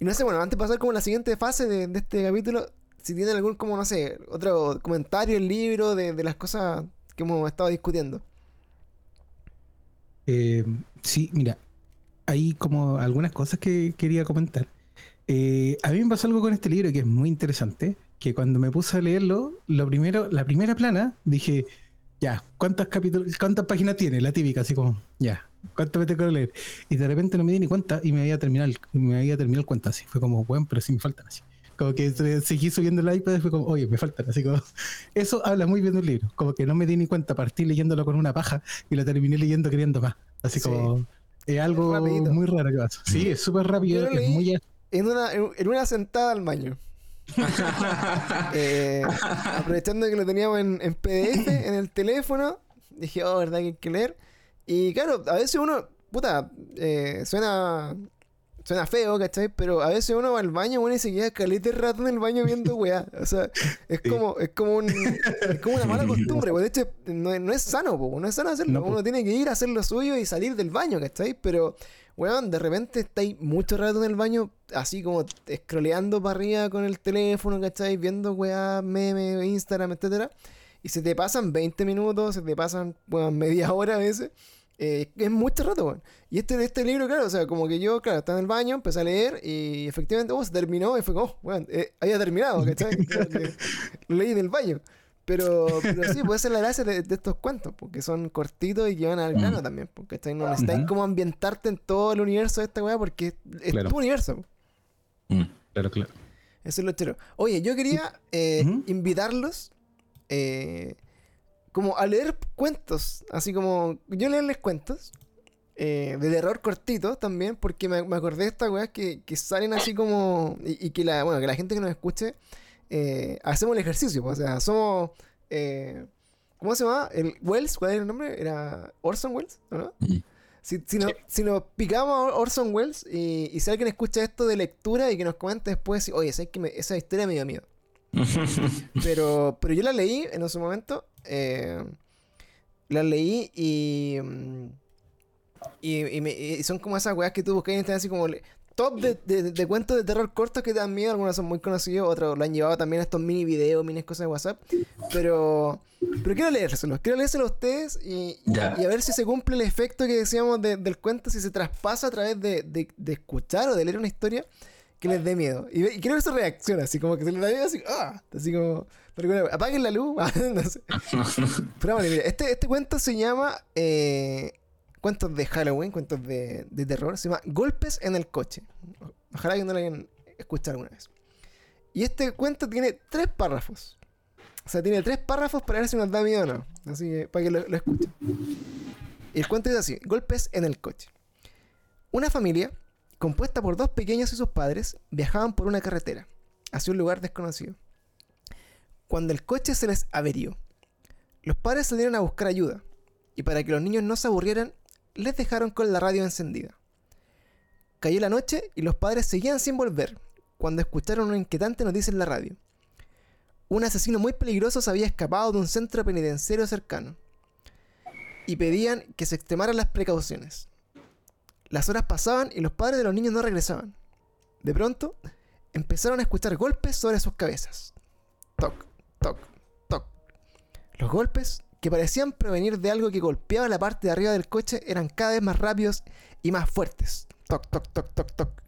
y no sé, bueno, antes de pasar como a la siguiente fase de, de este capítulo, si tienen algún, como, no sé, otro comentario, el libro, de, de las cosas que hemos estado discutiendo. Eh, sí, mira, hay como algunas cosas que quería comentar. Eh, a mí me pasó algo con este libro que es muy interesante, que cuando me puse a leerlo, lo primero, la primera plana, dije, ya, ¿cuántos capítulos, cuántas páginas tiene? La típica, así como, ya, ¿cuánto me tengo que leer? Y de repente no me di ni cuenta y me había terminado me había terminado el cuento así. Fue como, bueno, pero sí me faltan así. Como que se- seguí subiendo el iPad y fue como, oye, me faltan. Así como, eso habla muy bien del libro. Como que no me di ni cuenta, partí leyéndolo con una paja y lo terminé leyendo queriendo más. Así Sí. como, es algo muy raro que pasa. Sí, es súper rápido, es muy... En una, en, una sentada al baño. Eh, aprovechando que lo teníamos en, en PDF en el teléfono, dije, oh, ¿verdad que hay que leer? Y claro, a veces uno, puta, eh, suena suena feo, ¿cachai? Pero a veces uno va al baño, bueno, y se queda calete rato en el baño viendo weá. O sea, es como, es como un, es como una mala costumbre, pues de hecho no, es- no es sano, po, no es sano hacerlo. No, po. uno tiene que ir a hacer lo suyo y salir del baño, ¿cachai? Pero weón, de repente estáis mucho rato en el baño, así como scrolleando para arriba con el teléfono, ¿cachai? Viendo weá, memes, Instagram, etcétera. Y se te pasan 20 minutos, se te pasan, weón, media hora a veces. Eh, es mucho rato, weón. Y este, este libro, claro, o sea, como que yo, claro, estaba en el baño, empecé a leer y efectivamente, oh, se terminó y fue como, oh, weón, eh, había terminado, ¿cachai? Lo leí en el baño. Pero, pero sí, puede ser la gracia de, de estos cuentos, porque son cortitos y que van al grano Mm. también, porque no necesitas como ambientarte en todo el universo de esta weá, porque es, Claro. tu universo. po. Mm. Claro, claro. Eso es lo chero. Oye, yo quería eh, invitarlos eh, como a leer cuentos, así como yo leerles cuentos eh, de terror cortitos también, porque me, me acordé de estas weas que, que salen así como y, y que la bueno que la gente que nos escuche eh, hacemos el ejercicio, pues, o sea, somos eh, ¿cómo se llama? El Wells, ¿cuál era el nombre? Era Orson Welles, ¿o ¿no? Mm. Si, si, nos, si nos picamos a Orson Welles y, y si alguien escucha esto de lectura y que nos comente después, oye, ¿sabes que me- esa historia me dio miedo? Pero, pero yo la leí en su momento. eh, la leí y. Y, y me- y son como esas weas que tú buscas en internet, así como. Top de, de- de cuentos de terror cortos que te dan miedo. Algunos son muy conocidos, otros lo han llevado también a estos mini videos, mini cosas de WhatsApp. Pero. Pero quiero leérselos, quiero leérselos a ustedes y, y- a ver si se cumple el efecto que decíamos de- del cuento, si se traspasa a través de, escuchar o de leer una historia que les dé miedo. Y, quiero ver su reacción, así como que se les da miedo, así, ¡ah! Así como, apaguen la luz, no sé. Pero bueno, mira, este, este cuento se llama eh, Cuentos de Halloween, cuentos de, de terror, se llama Golpes en el coche. Ojalá que no lo hayan escuchado alguna vez. Y este cuento tiene tres párrafos. O sea, tiene tres párrafos para ver si nos da miedo o no. Así que para que lo, escuchen. Y el cuento es así: Golpes en el coche. Una familia, compuesta por dos pequeños y sus padres, viajaban por una carretera hacia un lugar desconocido. Cuando el coche se les averió, los padres salieron a buscar ayuda y para que los niños no se aburrieran, les dejaron con la radio encendida. Cayó la noche y los padres seguían sin volver cuando escucharon una inquietante noticia en la radio. Un asesino muy peligroso se había escapado de un centro penitenciario cercano y pedían que se extremaran las precauciones. Las horas pasaban y los padres de los niños no regresaban. De pronto, empezaron a escuchar golpes sobre sus cabezas. Toc, toc, toc. Los golpes, que parecían provenir de algo que golpeaba la parte de arriba del coche, eran cada vez más rápidos y más fuertes. Toc, toc, toc, toc, toc.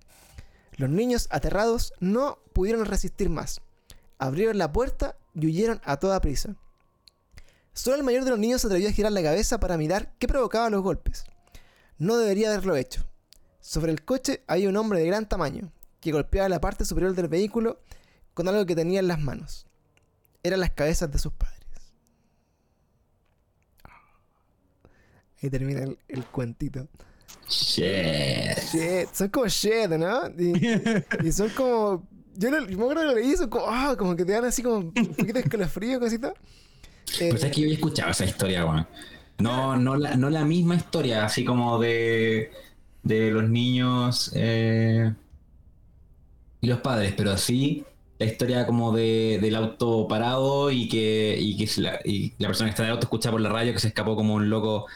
Los niños, aterrados, no pudieron resistir más. Abrieron la puerta y huyeron a toda prisa. Solo el mayor de los niños se atrevió a girar la cabeza para mirar qué provocaba los golpes. No debería haberlo hecho. Sobre el coche había un hombre de gran tamaño, que golpeaba la parte superior del vehículo con algo que tenía en las manos. Eran las cabezas de sus padres. Ahí termina el, el cuentito. Shit. Shit, son como shit, ¿no? Y, y son como. Yo lo, yo me acuerdo que lo leí, son como, ah, como que te dan así como un poquito de escalofrío, cosita. Eh, Pues es que yo había escuchado esa historia, weón. No, no, la, no la misma historia, así como de, de los niños eh, y los padres, pero sí la historia como de, del auto parado y que, y que la, y la persona que está en el auto escucha por la radio que se escapó como un loco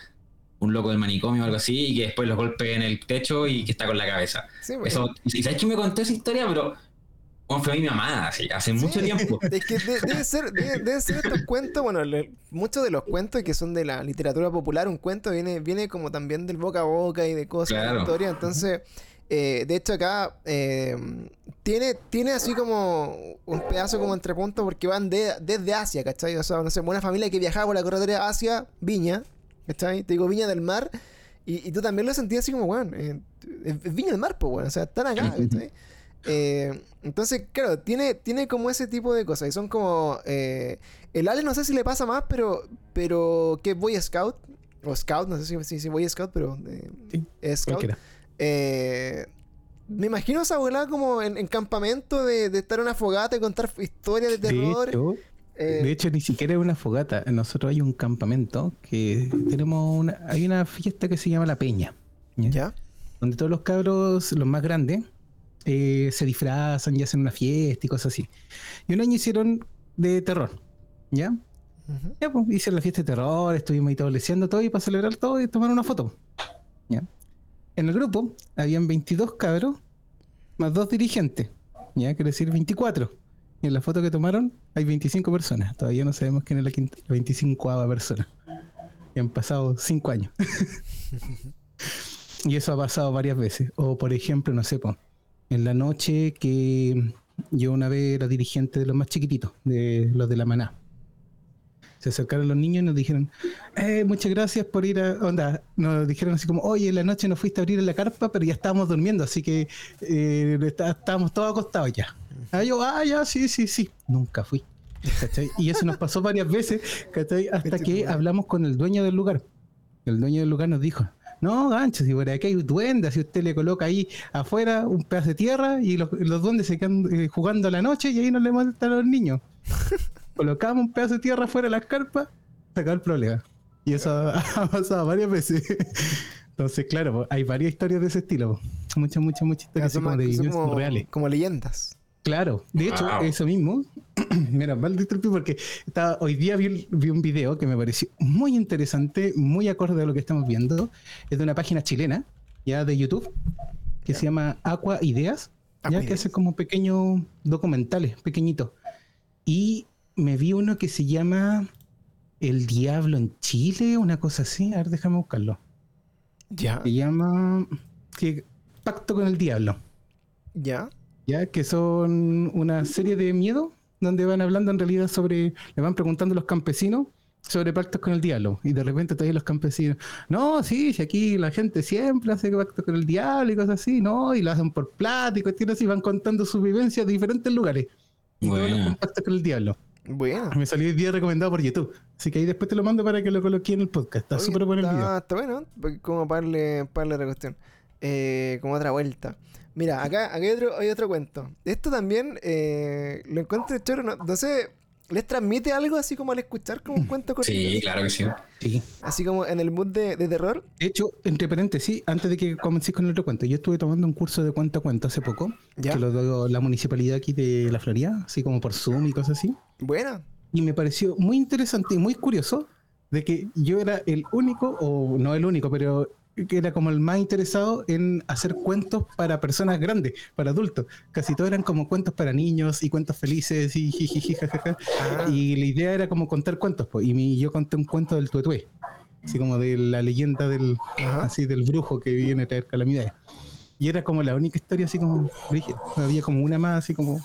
un loco del manicomio o algo así y que después los golpea en el techo y que está con la cabeza. sí, pues, Eso, y sabes quién me contó esa historia, pero bueno, fue mi mamá, así, hace mucho tiempo. Es que de- debe ser, debe, deben ser estos cuentos, bueno, le- muchos de los cuentos que son de la literatura popular, un cuento viene, viene como también del boca a boca y de cosas, de Claro. historia, entonces, eh, de hecho acá eh, tiene, tiene así como un pedazo como entre puntos porque van de- desde Asia, ¿cachai? O sea, no sé, una familia que viajaba por la carretera Asia, Viña, ¿cachai? Te digo Viña del Mar, y, y tú también lo sentías así como, bueno, eh, es Viña del Mar, pues, bueno, o sea, están acá, ¿cachai? Eh, entonces, claro, tiene, tiene como ese tipo de cosas. Y son como. eh, el Ale no sé si le pasa más, pero. Pero. que Boy Scout. O Scout, no sé si, si, si Boy Scout, pero. eh, Sí, es Scout. Eh, me imagino esa abuela como en, en campamento de, de estar en una fogata y contar historias de terror. hecho, eh, de hecho, ni siquiera es una fogata. Nosotros hay un campamento que tenemos una, hay una fiesta que se llama La Peña. ¿ya? ¿Ya? Donde todos los cabros, los más grandes, eh, se disfrazan y hacen una fiesta y cosas así. Y un año hicieron de terror. ¿Ya? Pues, hicieron la fiesta de terror, estuvimos ahí leseando todo y para celebrar todo y tomar una foto. ¿Ya? en el grupo habían 22 cabros más dos dirigentes, ya quiere decir 24. Y en la foto que tomaron hay 25 personas. Todavía no sabemos quién es la, quinta, la 25 persona. Y han pasado 5 años. y eso ha pasado varias veces. O por ejemplo, no sé, en la noche que yo una vez era dirigente de los más chiquititos, de los de la maná. Se acercaron los niños y nos dijeron, eh, muchas gracias por ir a... Onda, nos dijeron así como, oye, en la noche no fuiste a abrir la carpa, pero ya estábamos durmiendo, así que eh, está- estábamos todos acostados ya. Ah, yo, ah, ya, sí, sí, sí. Nunca fui. ¿cachai? Y eso nos pasó varias veces, ¿cachai? Hasta que hablamos con el dueño del lugar. El dueño del lugar nos dijo, no, gancho, si por aquí hay duendes, si usted le coloca ahí afuera un pedazo de tierra y los, los duendes se quedan eh, jugando a la noche y ahí no le molestan a los niños. Colocamos un pedazo de tierra afuera de las carpas, se acabó el problema. Y eso ha pasado varias veces. Entonces, claro, po, hay varias historias de ese estilo. Muchas, muchas, muchas historias como de como, reales. como leyendas. Claro, de hecho, Wow. eso mismo, mira, mal disculpe porque estaba, hoy día vi, un- vi un video que me pareció muy interesante, muy acorde a lo que estamos viendo. Es de una página chilena, ya de YouTube, que se llama Aqua Ideas, Aqua ya que Ideas. hace como pequeños documentales, pequeñitos. Y me vi uno que se llama El Diablo en Chile, una cosa así. A ver, déjame buscarlo. Ya, Se llama que, Pacto con el Diablo. ya. ya que son una serie de miedo donde van hablando en realidad sobre, le van preguntando a los campesinos sobre pactos con el diablo y de repente todavía los campesinos, no, sí, si aquí la gente siempre hace pactos con el diablo y cosas así, no, y lo hacen por plata y cuestiones así, van contando sus vivencias de diferentes lugares. Y todos los Buena. con pactos con el diablo. Bueno. Me salió el día recomendado por YouTube. Así que ahí después te lo mando para que lo coloque en el podcast. Está súper bueno el video. Está bueno, como para darle, para otra cuestión. Eh, como otra vuelta. Mira, acá, acá hay, otro, hay otro cuento. Esto también eh, lo encuentro choro. No, no sé, ¿les transmite algo así como al escuchar como un cuento cortito? Sí, claro que sí. Sí. Así como en el mood de, de terror. De hecho, entre paréntesis, antes de que comencéis con el otro cuento, yo estuve tomando un curso de cuento a cuento hace poco, Ya. que lo dio la municipalidad aquí de La Florida, así como por Zoom y cosas así. Buena. Y me pareció muy interesante y muy curioso de que yo era el único, o no el único, pero que era como el más interesado en hacer cuentos para personas grandes, para adultos. Casi todos eran como cuentos para niños y cuentos felices y jajaja. Ah, Y la idea era como contar cuentos, pues. Y mi- yo conté un cuento del tuetué, así como de la leyenda del, Ajá. así del brujo que viene a traer calamidades. Y era como la única historia así como. Había como una más así como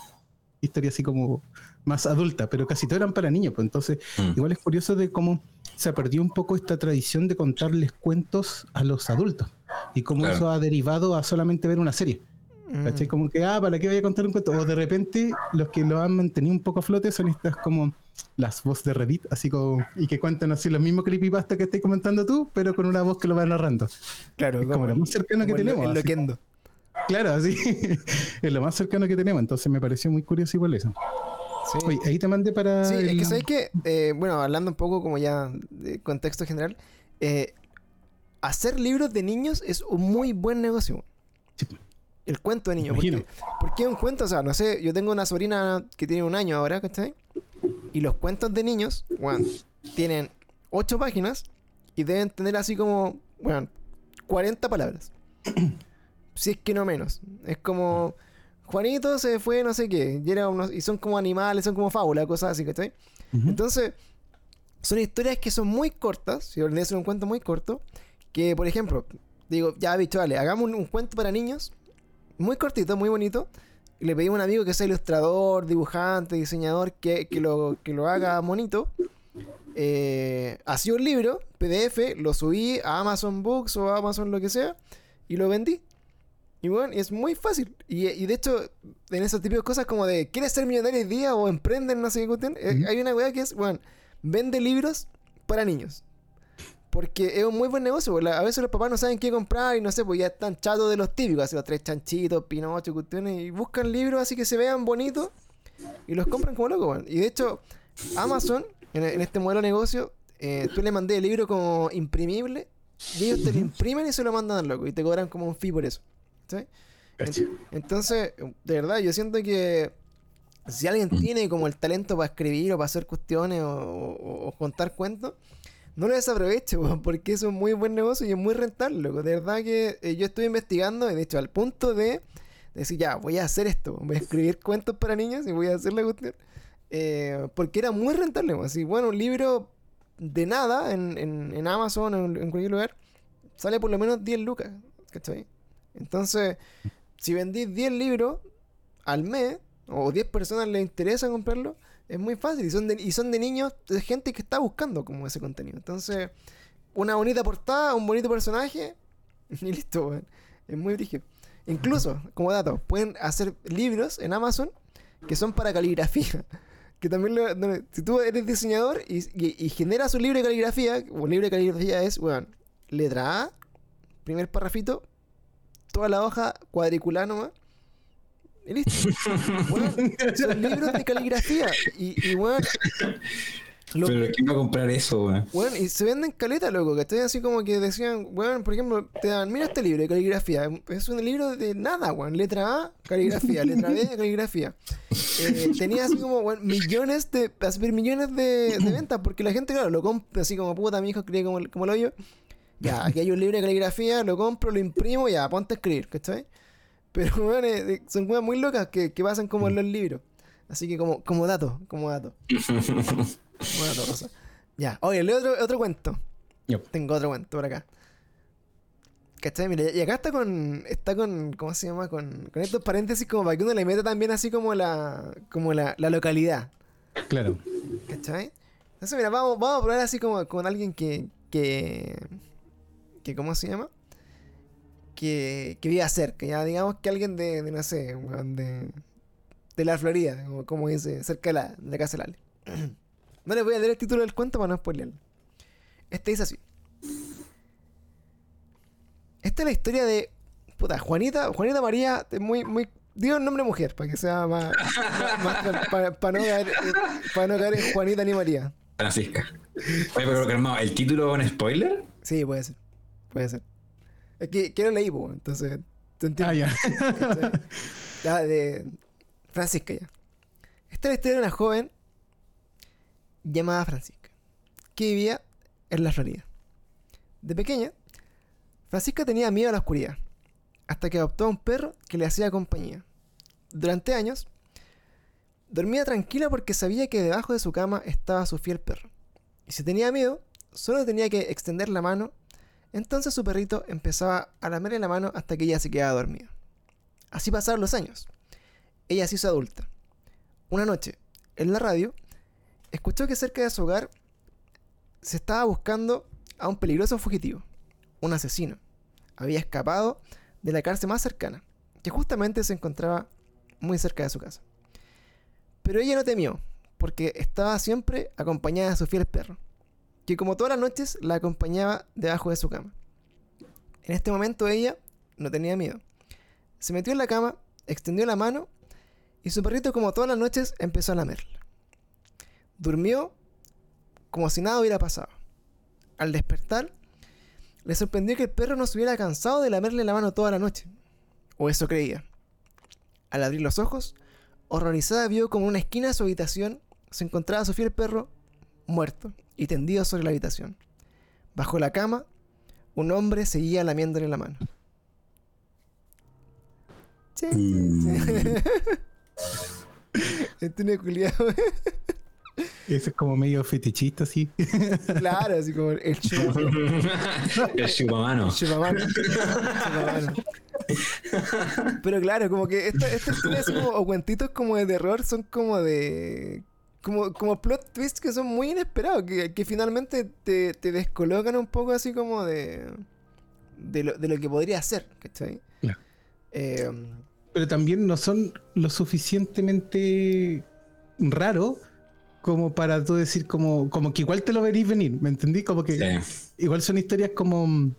historia así como más adulta, pero casi todas eran para niños, pues entonces Mm. igual es curioso de cómo se perdió un poco esta tradición de contarles cuentos a los adultos y cómo Claro. eso ha derivado a solamente ver una serie. mm, ¿Cachai? Como que, ah, ¿para qué voy a contar un cuento? O de repente, los que lo han mantenido un poco a flote son estas como las voces de Reddit, así como, y que cuentan así los mismos creepypasta que estás comentando tú, pero con una voz que lo va narrando. claro, Es como lo más cercano que como el- tenemos. el loquendo. Claro, así. es lo más cercano que tenemos, entonces me pareció muy curioso igual eso. Sí. Oye, ahí te mandé para. Sí, es que sabes que, eh, bueno, hablando un poco como ya de contexto general, eh, hacer libros de niños es un muy buen negocio. Sí. El cuento de niños. Porque, ¿Por qué un cuento? O sea, no sé, yo tengo una sobrina que tiene un año ahora, ¿cachai? Y los cuentos de niños, bueno, tienen ocho páginas y deben tener así como, bueno, 40 palabras. Si es que no menos. Es como, Juanito se fue no sé qué, y, era unos- y son como animales, son como fábulas, cosas así, ¿cachai? Ujú. Entonces, son historias que son muy cortas, si de hacer un cuento muy corto, que por ejemplo, digo, ya bicho, vale, hagamos un, un cuento para niños, muy cortito, muy bonito, y le pedí a un amigo que sea ilustrador, dibujante, diseñador, que, que lo, que lo haga bonito. Eh, hacía un libro, PDF, lo subí a Amazon Books o a Amazon lo que sea, y lo vendí. Y bueno, es muy fácil. Y, y de hecho, en esos tipos de cosas como de, ¿quieres ser millonario hoy día o emprender no sé qué cuestión? Eh. Hay una weá que es, bueno, vende libros para niños. Porque es un muy buen negocio. porque a veces los papás no saben qué comprar y no sé, pues ya están chatos de los típicos, así los tres chanchitos, pinocho, cuestiones, y buscan libros así que se vean bonitos y los compran como locos, weón. Y de hecho, Amazon, en, en este modelo de negocio, eh, tú le mandé el libro como imprimible y ellos te lo imprimen y se lo mandan al loco y te cobran como un fee por eso. ¿Sí? Entonces, de verdad, yo siento que si alguien tiene como el talento para escribir o para hacer cuestiones o, o- o contar cuentos, no lo desaproveche, porque eso es muy buen negocio y es muy rentable, loco. De verdad que eh, yo estoy investigando, y de hecho, al punto de decir, ya, voy a hacer esto, voy a escribir cuentos para niños y voy a hacer la cuestión. Eh, porque era muy rentable. Así, bueno, un libro de nada en, en, en Amazon o en, en cualquier lugar sale por lo menos 10 lucas, ¿cachai? Entonces, si vendís 10 libros al mes, o 10 personas les interesa comprarlo, es muy fácil. Y son de, y son de niños, de gente que está buscando como ese contenido. Entonces, una bonita portada, un bonito personaje, y listo, weón. Es muy brígido. Incluso, como dato, pueden hacer libros en Amazon que son para caligrafía. Que también, lo- si tú eres diseñador y, y- y generas un libro de caligrafía, un libro de caligrafía es, weón, letra A, primer parrafito, toda la hoja cuadriculada nomás. Y listo. Son libros de caligrafía. Y, lo- Pero ¿quién va a comprar eso, weón? weón, y se venden caleta, loco, que estoy así como que decían, weón, por ejemplo, te dan, mira este libro de caligrafía. Es un libro de nada, weón. Letra A, caligrafía. Letra B, caligrafía. Eh, tenía así como, weón, millones de, millones de, de ventas, porque la gente, claro, lo compra así como puta, mi hijo escribe como, el- como lo yo. Ya, aquí hay un libro de caligrafía, lo compro, lo imprimo, ya, ponte a escribir, ¿cachai? Pero, weón, eh, son cosas muy locas que, que pasan como en los libros. Así que como, como dato, como dato. Como dato, Rosa. Ya, oye, leo otro, otro cuento. Yep. Tengo otro cuento por acá. ¿Cachai? Mira, y acá está con. Está con. ¿Cómo se llama? Con, con estos paréntesis como para que uno le meta también así como la. como la, la localidad. Claro. ¿Cachai? Entonces, mira, vamos, vamos a probar así como con alguien que. que. Que ¿cómo se llama? Que, que viva cerca, ya digamos que alguien de, de no sé, de, de la Florida, como, como dice, cerca de la, de la casa. No les voy a leer el título del cuento para no spoilearlo. Este dice así. Esta es la historia de. Puta, Juanita, Juanita María, es muy, muy. Digo el nombre mujer, para que sea más. más- para, para no caer, para no caer en Juanita ni María. Francisca. Oye, pero calmado, ¿el título con spoiler? Sí, puede ser. Puede ser. Es que, leí, entonces. ¿te entiendes? Ah. Ya, de Francisca ya. Esta es la historia de una joven llamada Francisca, que vivía en la Florida. De pequeña, Francisca tenía miedo a la oscuridad, hasta que adoptó a un perro que le hacía compañía. Durante años, dormía tranquila porque sabía que debajo de su cama estaba su fiel perro. Y si tenía miedo, solo tenía que extender la mano, entonces su perrito empezaba a lamerle la mano hasta que ella se quedaba dormida. Así pasaron los años. Ella se hizo adulta. Una noche, en la radio, escuchó que cerca de su hogar se estaba buscando a un peligroso fugitivo, un asesino. Había escapado de la cárcel más cercana, que justamente se encontraba muy cerca de su casa. Pero ella no temió, porque estaba siempre acompañada de su fiel perro, que como todas las noches la acompañaba debajo de su cama. En este momento ella no tenía miedo. Se metió en la cama, extendió la mano y su perrito como todas las noches empezó a lamerla. Durmió como si nada hubiera pasado. Al despertar, le sorprendió que el perro no se hubiera cansado de lamerle la mano toda la noche. O eso creía. Al abrir los ojos, horrorizada vio como en una esquina de su habitación se encontraba su fiel perro muerto y tendido sobre la habitación. Bajo la cama, un hombre seguía lamiéndole la mano. Che, che, che. Este no es culiao. Eso es como medio fetichista, así. Claro, así como el chupamano. el chupamano. Chupamano. Chupamano. Pero claro, como que esta- estas historias como, o cuentitos como de terror son como de. Como, como plot twists que son muy inesperados, que, que finalmente te, te descolocan un poco así como de. de lo, de lo que podría ser, ¿cachai? Claro. Eh, Pero también no son lo suficientemente raros como para tú decir como, como que igual te lo veréis venir, ¿me entendí? Como que Sí. igual son historias como...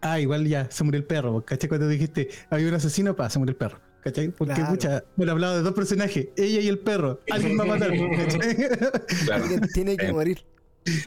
Ah, igual ya, se murió el perro, ¿cachai? Cuando dijiste, había un asesino, pa, se murió el perro, ¿cachai? Porque, Claro. pucha, me hablado de dos personajes, ella y el perro, alguien va a matar, ¿cachai? Claro. alguien tiene que Eh. morir.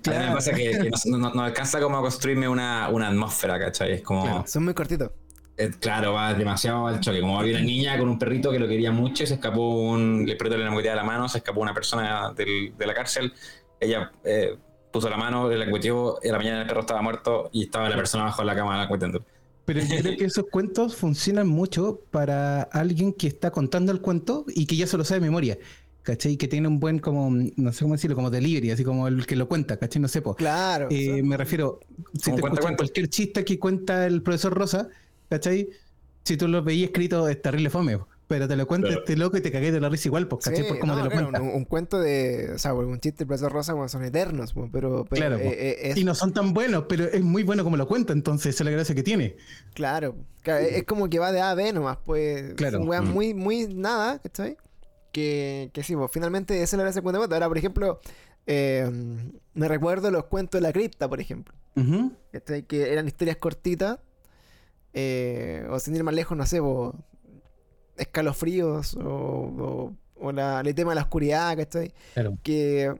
A mí me pasa que, que no, no- no alcanza como a construirme una, una atmósfera, ¿cachai? Es como, Claro. Son muy cortitos. eh, claro, va demasiado al choque. Como había una niña con un perrito que lo quería mucho y se escapó un, el perrito le moría de la mano, se escapó una persona del- de la cárcel. Ella, eh, puso la mano, el cuchillo, en la mañana el perro estaba muerto y estaba la persona bajo la cama cuentando. Pero yo creo que esos cuentos funcionan mucho para alguien que está contando el cuento y que ya se lo sabe de memoria. ¿Cachai? Que tiene un buen, como, no sé cómo decirlo, como delivery, así como el que lo cuenta, ¿cachai? No sé, po. Claro. Eh, me refiero, si te cuenta. cualquier chiste que cuenta el profesor Rosa, ¿cachai? Si tú lo veías escrito, es terrible fome, po. Pero te lo cuenta Claro. este loco y te cagué de la risa igual, pues, ¿cachai? Sí, Por cómo no, te lo claro, cuenta. un, un cuento de. O sea, un chiste del profesor Rosa bueno, son eternos, pues, pero. pero Claro, eh, po. eh, es, Y no son tan buenos, pero es muy bueno como lo cuenta, entonces esa es la gracia que tiene. Claro, claro, es es como que va de A a B nomás, pues. Claro. Son weas Mm. muy, muy nada, ¿cachai? Que, que sí, pues finalmente esa es la gracia de cuento. Ahora, por ejemplo, eh, me recuerdo los cuentos de la cripta, por ejemplo. ¿cachai? Que eran historias cortitas. eh, o sin ir más lejos, no sé, po, escalofríos o, o, o la, el tema de la oscuridad, ¿cachai? Claro. que,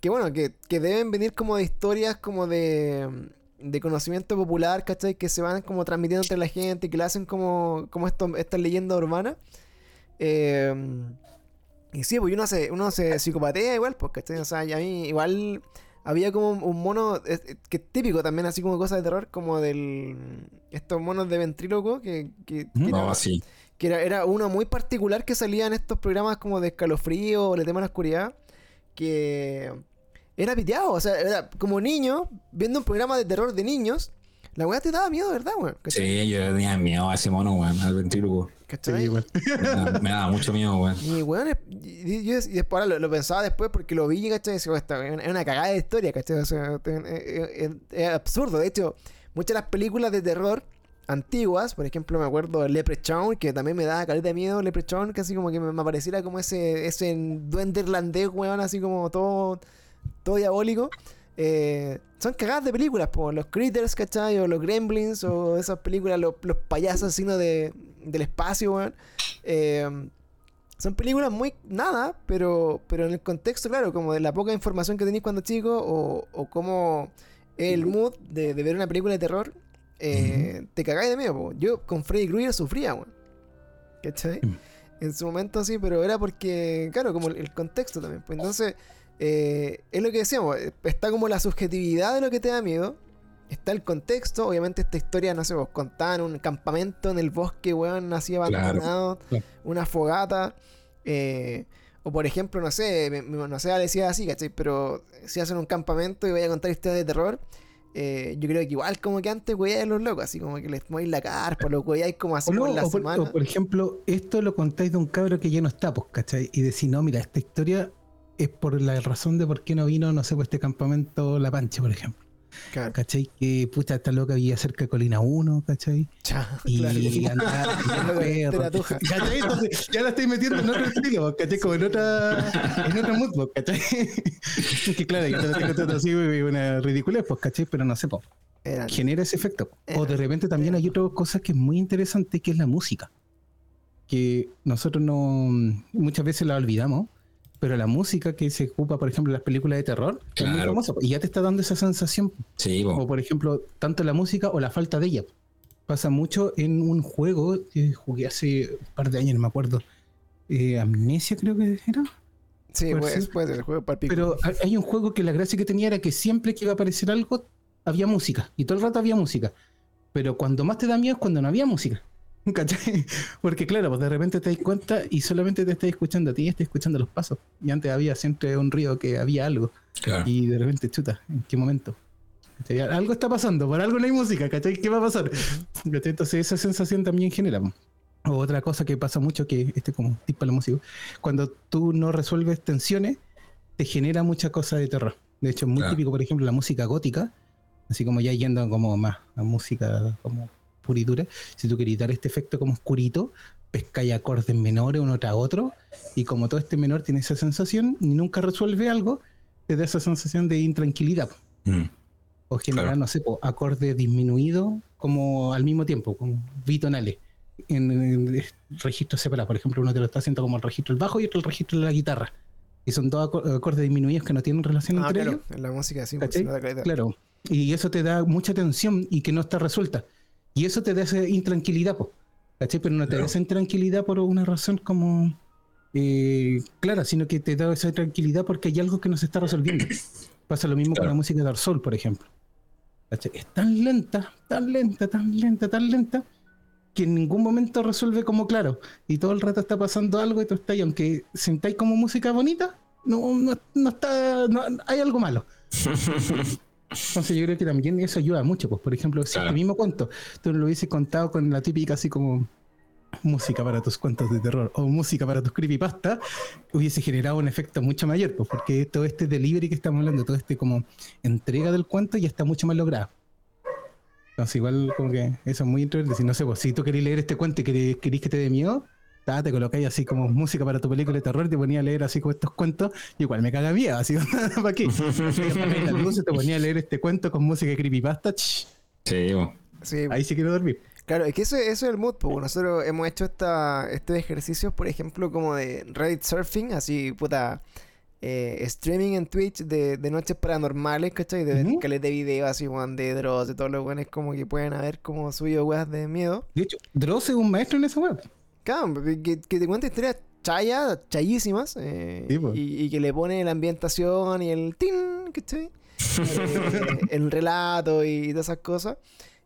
que bueno, que, que deben venir como de historias como de, de conocimiento popular, ¿cachai? Que se van como transmitiendo entre la gente, que le hacen como, como esto, estas leyendas urbanas. Eh, y sí, pues uno se, uno se psicopatea igual, pues, ¿cachai? O sea, y a mí igual había como un mono eh, eh, que es típico también, así como cosas de terror, como del... Estos monos de ventríloco, que, que, que Ujú. era- No, sí. Que era, era uno muy particular que salía en estos programas como de escalofrío o el tema de la oscuridad, que era piteado, o sea, era como niño, viendo un programa de terror de niños, la weá te daba miedo, ¿verdad, weón? Sí, yo tenía miedo a ese mono, weón, al ventrílogo. ¿Cachai? Sí. Me daba, me daba mucho miedo, weón. Y weón, es- y, y- y después ahora lo, lo pensaba después porque lo vi, ¿cachai? Y decía, "Oh, esta es una cagada de historia, ¿cachai? O sea, es, es- es absurdo. De hecho, muchas de las películas de terror antiguas, por ejemplo, me acuerdo de Leprechaun, que también me daba caleta de miedo Leprechaun, que así como que me, me pareciera como ese, ese duende irlandés, weón, así como todo, todo diabólico. Eh, son cagadas de películas, po, los Critters, ¿cachai? O los Gremlins, o esas películas, los, los payasos así, ¿no? de, del espacio, weón. Eh, son películas muy nada, pero, pero en el contexto, claro, como de la poca información que tenéis cuando chico, o, o como el mood de, de ver una película de terror, eh, te cagáis de miedo. po. Yo con Freddy Krueger sufría, weón. ¿Cachai? Mm. En su momento sí, pero era porque, claro, como el, el contexto también. Pues entonces, eh, es lo que decíamos, eh, está como la subjetividad de lo que te da miedo. Está el contexto, obviamente esta historia, no sé, vos contaban un campamento en el bosque, weón, así abandonado, Claro. una fogata, eh, o por ejemplo, no sé, me- me- no sé, decía así, ¿cachai? Pero si hacen un campamento y vaya a contar historias de terror, eh, yo creo que igual como que antes a los locos, así como que les movéis la carpa, los weáis como así O, no, por la o por, semana. o por ejemplo, esto lo contáis de un cabro que ya no está, pues, ¿cachai? Y decís, no, mira, esta historia es por la razón de por qué no vino, no sé, pues este campamento La Pancha, por ejemplo. Claro. ¿Cachai? Que puta, esta loca vivía cerca de Colina 1, ¿cachai? Cha, Y claro. perro, teratuja. ¿Cachai? Entonces ya la estoy metiendo en otro estilo, ¿cachai? Como en otra, en otra mood, ¿cachai? que claro, yo te lo estoy contando así, una ridiculez, pues, ¿cachai? Pero no sé, pues, genera ese efecto. O de repente también hay otra cosa que es muy interesante, que es la música. Que nosotros no muchas veces la olvidamos, pero la música que se ocupa, por ejemplo, en las películas de terror, es muy Claro. famosa. Y ya te está dando esa sensación. Sí, po. O por ejemplo, tanto la música o la falta de ella. Pasa mucho en un juego que jugué hace un par de años, no me acuerdo. Eh, Amnesia creo que era. Sí, puede pues, ser. puede ser el juego para Pero hay un juego que la gracia que tenía era que siempre que iba a aparecer algo, había música. Y todo el rato había música. Pero cuando más te da miedo es cuando no había música. ¿Cachai? Porque claro, pues de repente te das cuenta y solamente te estás escuchando a ti y estás escuchando los pasos. Y antes había siempre un río que había algo. Claro. Y de repente, chuta, ¿en qué momento? ¿Cachai? Algo está pasando, por algo no hay música, ¿cachai? ¿Qué va a pasar? ¿Cachai? Entonces esa sensación también genera. po. O otra cosa que pasa mucho, que este como tip para la música, cuando tú no resuelves tensiones, te genera mucha cosa de terror. De hecho, es muy Claro. típico, por ejemplo, la música gótica, así como ya yendo como más a música como puritura, si tú quieres dar este efecto como oscurito, pescáis acordes menores uno tras otro, y como todo este menor tiene esa sensación y nunca resuelve algo, te da esa sensación de intranquilidad. Mm. O generar, Claro. no sé, po, acordes disminuidos como al mismo tiempo, como bitonales, en, en registros separados. Por ejemplo, uno te lo está haciendo como el registro del bajo y otro el registro de la guitarra. Y son dos acor- acordes disminuidos que no tienen relación Ah, entre claro, ellos. en la música sí, pues, caleta. Claro. Y eso te da mucha tensión y que no está resuelta. Y eso te da esa intranquilidad, po. ¿Cachai? Pero no te da esa intranquilidad por una razón como eh, clara, sino que te da esa tranquilidad porque hay algo que no se está resolviendo. Pasa lo mismo con la música de Dark Soul, por ejemplo. ¿Cachai? Es tan lenta, tan lenta, tan lenta, tan lenta, que en ningún momento resuelve como claro. Y todo el rato está pasando algo y tú estás, y aunque sentáis como música bonita, no, no, no está, no- hay algo malo. Entonces yo creo que también eso ayuda mucho. Pues, por ejemplo, si Claro. el mismo cuento, tú lo hubieses contado con la típica así como música para tus cuentos de terror o música para tus creepypasta, hubiese generado un efecto mucho mayor, pues porque todo este delivery que estamos hablando, todo este como entrega del cuento ya está mucho más logrado. Entonces igual como que eso es muy interesante. Si no sé, pues si tú querés leer este cuento y querés, querés que te dé miedo, te colocáis así como música para tu película de terror, te ponía a leer así como estos cuentos, y igual me caga miedo, así ¿para qué? Te apagabas las luces, te ponía a leer este cuento con música de creepypasta, ch, Sí, ahí sí quiero dormir. Claro, es que eso, eso es el mood, pues nosotros hemos hecho esta, estos ejercicios, por ejemplo, como de Reddit Surfing, así, puta, eh, streaming en Twitch de, de noches paranormales, ¿cachai? De Ujú. caleta de videos así, weón, de Dross, de todos los buenos como que pueden haber como subido weas de miedo. De hecho, Dross es un maestro en esa web. Claro, que, que te cuenta historias chayas, chayísimas, eh, Sí, pues. y, y que le pone la ambientación y el tin, ¿cachai? Eh, el relato y todas esas cosas.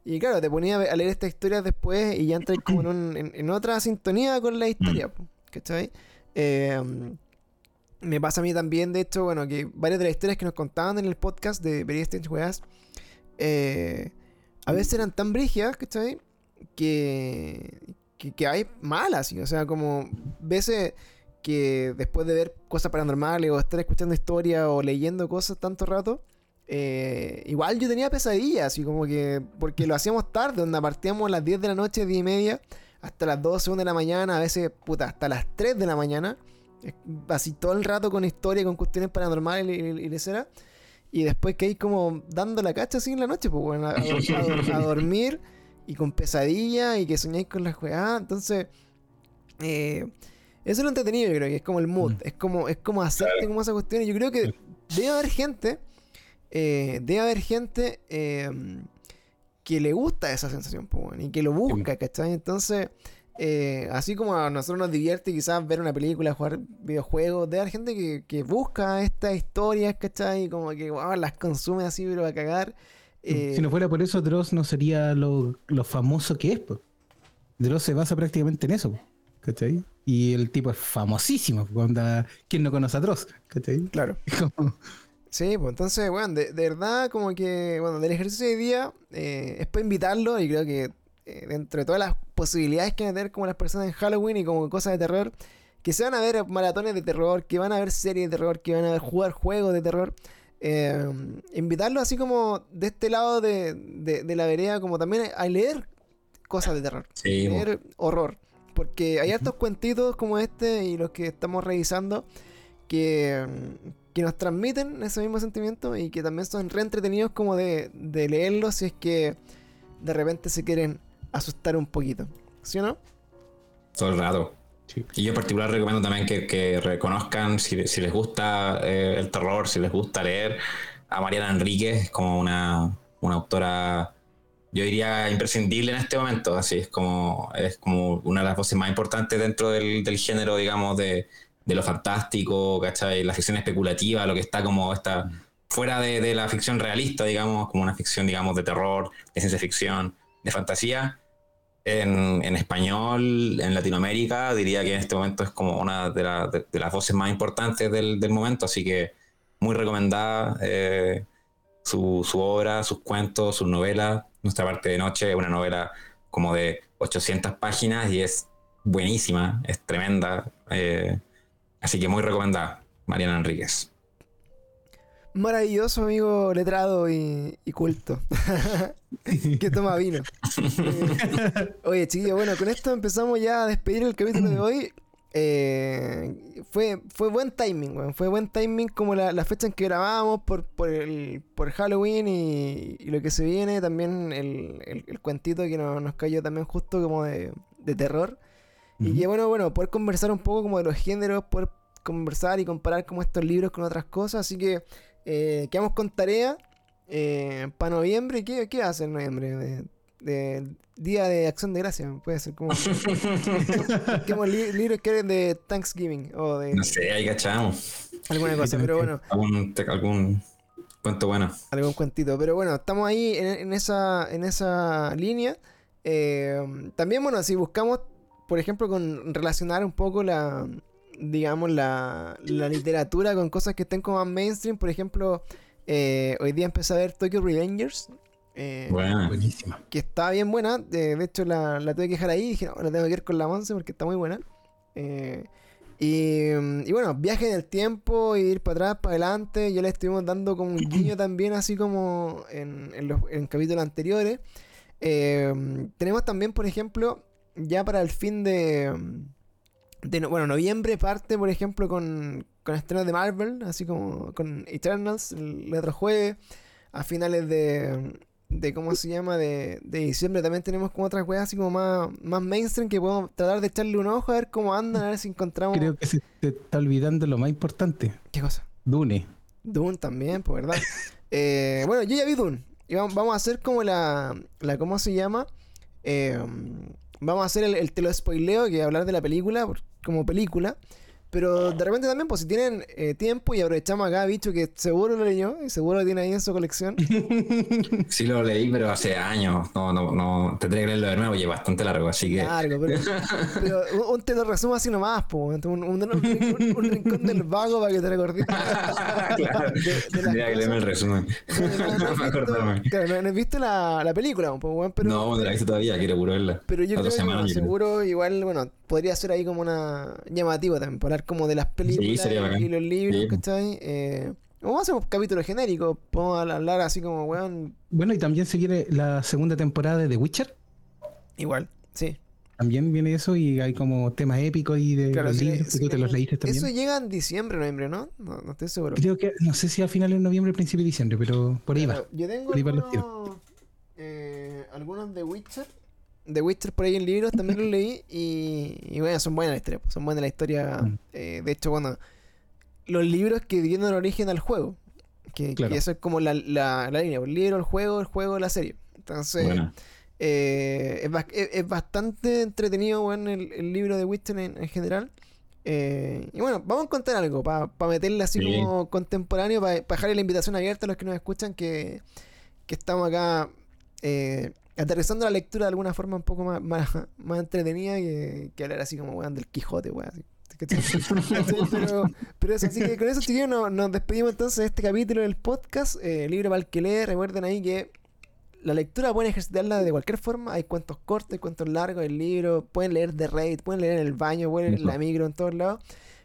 Y claro, te ponía a leer estas historias después y ya entras como en, un- en- en otra sintonía con la historia, po, ¿cachai? Eh, me pasa a mí también, de hecho, bueno, que varias de las historias que nos contaban en el podcast de Very Strange Weas, eh, a veces eran tan brígidas, ¿cachai? Que, que, hay malas, o sea, como veces que después de ver cosas paranormales o estar escuchando historias o leyendo cosas tanto rato, eh, igual yo tenía pesadillas, y como que, porque lo hacíamos tarde, donde partíamos a las 10 de la noche, 10 y media, hasta las 12, 1 de la mañana, a veces, puta, hasta las 3 de la mañana, así todo el rato con historia, con cuestiones paranormales y, y, y y después que hay como dando la cacha así en la noche, pues a dormir y con pesadillas y que soñáis con la juegada, entonces, eh, eso es lo entretenido, yo creo que es como el mood, Mm. es como, es como hacerte como esa cuestión, y yo creo que debe haber gente, eh, debe haber gente eh, que le gusta esa sensación, y que lo busca, ¿cachai? Entonces, eh, así como a nosotros nos divierte quizás ver una película, jugar videojuegos, debe haber gente que, que busca estas historias, ¿cachai? Y como que wow, las consume así, pero a cagar. Eh, Si no fuera por eso, Dross no sería lo, lo famoso que es. pues. Dross se basa prácticamente en eso. ¿Cachai? Y el tipo es famosísimo. Cuando, ¿Quién no conoce a Dross? ¿Cachai? Claro. Sí, pues entonces, bueno, de, de verdad, como que, bueno, del ejercicio de día eh, es para invitarlo y creo que eh, dentro de todas las posibilidades que van a tener como las personas en Halloween y como cosas de terror, que se van a ver maratones de terror, que van a ver series de terror, que van a ver jugar juegos de terror, eh, invitarlo así como de este lado de, de- de la vereda, como también a leer cosas de terror Sí, leer horror. Porque hay hartos cuentitos como este y los que estamos revisando que, que nos transmiten ese mismo sentimiento y que también son re entretenidos como de, de leerlos si es que de repente se quieren asustar un poquito. ¿Sí o no? todo el rato. Y yo en particular recomiendo también que, reconozcan si, les gusta eh, el terror, si les gusta leer, a Mariana Enríquez, como una, una autora, yo diría, imprescindible en este momento. Así es como, es como una de las voces más importantes dentro del, género, digamos, de, de lo fantástico, ¿cachai? La ficción especulativa, lo que está como esta fuera de, de la ficción realista, digamos, como una ficción, digamos, de terror, de ciencia ficción, de fantasía en, español, en Latinoamérica, diría que en este momento es como una de, la- de- las voces más importantes del, momento, así que muy recomendada eh, su, su obra, sus cuentos, sus novelas. Nuestra parte de noche es una novela como de 800 páginas y es buenísima, es tremenda, eh, así que muy recomendada, Mariana Enríquez. Maravilloso amigo letrado y, y culto. que toma vino. Eh, oye, chiquillos, bueno, con esto empezamos ya a despedir el capítulo de hoy. Eh, fue, fue buen timing, weón. Fue buen timing como la, la fecha en que grabábamos por, por, el, por Halloween y, y lo que se viene. También el, el, el cuentito que nos, nos cayó también justo como de, de terror. Y que bueno, bueno, poder conversar un poco como de los géneros, poder conversar y comparar como estos libros con otras cosas. Así que eh, quedamos con tarea para noviembre. ¿Qué, ¿Qué va a hacer en noviembre? Eh, de Día de Acción de Gracia, puede ser como. Busquemos li- libros que de Thanksgiving o de No sé, ahí cachamos. alguna cosa, pero bueno, Algún, algún cuento bueno. algún cuentito. Pero bueno, estamos ahí en, en esa, en esa línea. Eh, también, bueno, si buscamos, por ejemplo, con relacionar un poco la, digamos, la, la literatura con cosas que estén como más mainstream, por ejemplo, eh, hoy día empecé a ver Tokyo Revengers. eh. Buenísima. que está bien buena. De, de hecho, la, la tuve que dejar ahí. y Dije, no, la tengo que ir con la Monse porque está muy buena. Eh, y, y bueno, viaje en el tiempo, ir para atrás, para adelante. Ya le estuvimos dando como un guiño también, así como en, en los en capítulos anteriores. Eh, tenemos también, por ejemplo, ya para el fin de. De no- bueno, noviembre parte, por ejemplo, con, con estrenos de Marvel, así como con Eternals el otro jueves. A finales de, de ¿cómo se llama? De, de diciembre también tenemos como otras weas así como más, más mainstream que podemos tratar de echarle un ojo a ver cómo andan, a ver si encontramos. Creo que se te está olvidando lo más importante. ¿Qué cosa? Dune. Dune también, pues verdad. Eh, bueno, yo ya vi Dune. Y vamos, vamos a hacer como la, la ¿cómo se llama? Eh, vamos a hacer el, el te lo spoileo, que hablar de la película por- como película. Pero de repente también, pues si tienen eh, tiempo y aprovechamos acá, bicho, que seguro lo leyó y seguro lo tiene ahí en su colección. Sí lo leí, pero hace años. No, no, no. Tendría que leerlo de nuevo y es bastante largo, así que. Largo, pero, pero un, un te lo resumo así nomás, pues. Un, un- un- rincón del vago para que te recordes. Claro. Tendría que leerme el resumen. Claro, no- no has visto la, la película, pues, weón, pero, no, no la he visto todavía, quiero puro verla. pero yo creo que bueno, seguro igual, bueno, podría ser ahí como una llamativo también, para hablar como de las películas sería y- los libros, Sí. ¿cachai? Eh, vamos a hacer un capítulo genérico, podemos hablar así como, weón, Bueno, y también se viene la segunda temporada de The Witcher. igual, sí. También viene eso y hay como temas épicos y de Claro, los sí, libros sí, que tú te los leíste también. Eso llega en diciembre, noviembre, ¿no? No, no estoy seguro. Creo que, no sé si a finales de noviembre o principio de diciembre, pero por ahí va. Yo tengo Por ahí van los algunos, eh, algunos de Witcher. De Witcher por ahí en libros también los leí. Y, y bueno, son buenas las historias. pues, Son buenas la historia. Mm. eh, de hecho, bueno, los libros que dieron origen al juego. Que, eso es como la, la, la línea. El libro, el juego, el juego, la serie. Entonces, Bueno, eh, es, bas- es- es bastante entretenido, bueno, el, el libro de Witcher en, en general. Eh, y bueno, vamos a contar algo para meterle así Sí. como contemporáneo, para dejarle la invitación abierta a los que nos escuchan, que, que estamos acá eh, aterrizando la lectura de alguna forma un poco más, más, más entretenida que, que hablar así como weón del Quijote, weón. así, pero, pero eso, así que con eso, chiquillos, nos, nos despedimos entonces de este capítulo del podcast. Eh, libro para el que lee, recuerden ahí que la lectura pueden ejercitarla de cualquier forma. Hay cuentos cortos, hay cuentos largos, el libro. Pueden leer de raid, pueden leer en el baño, pueden leer en la micro, en todos lados.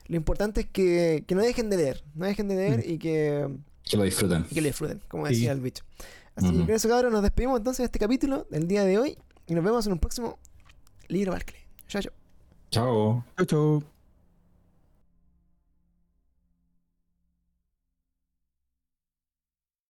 Lo importante es que, que no dejen de leer, no dejen de leer Mm. y que, que lo disfruten. y que lo disfruten, como Sí. decía el bicho. Así que con eso, cabros, nos despedimos entonces de este capítulo del día de hoy y nos vemos en un próximo libro Barclay. Chao, chao. Chao. Chau.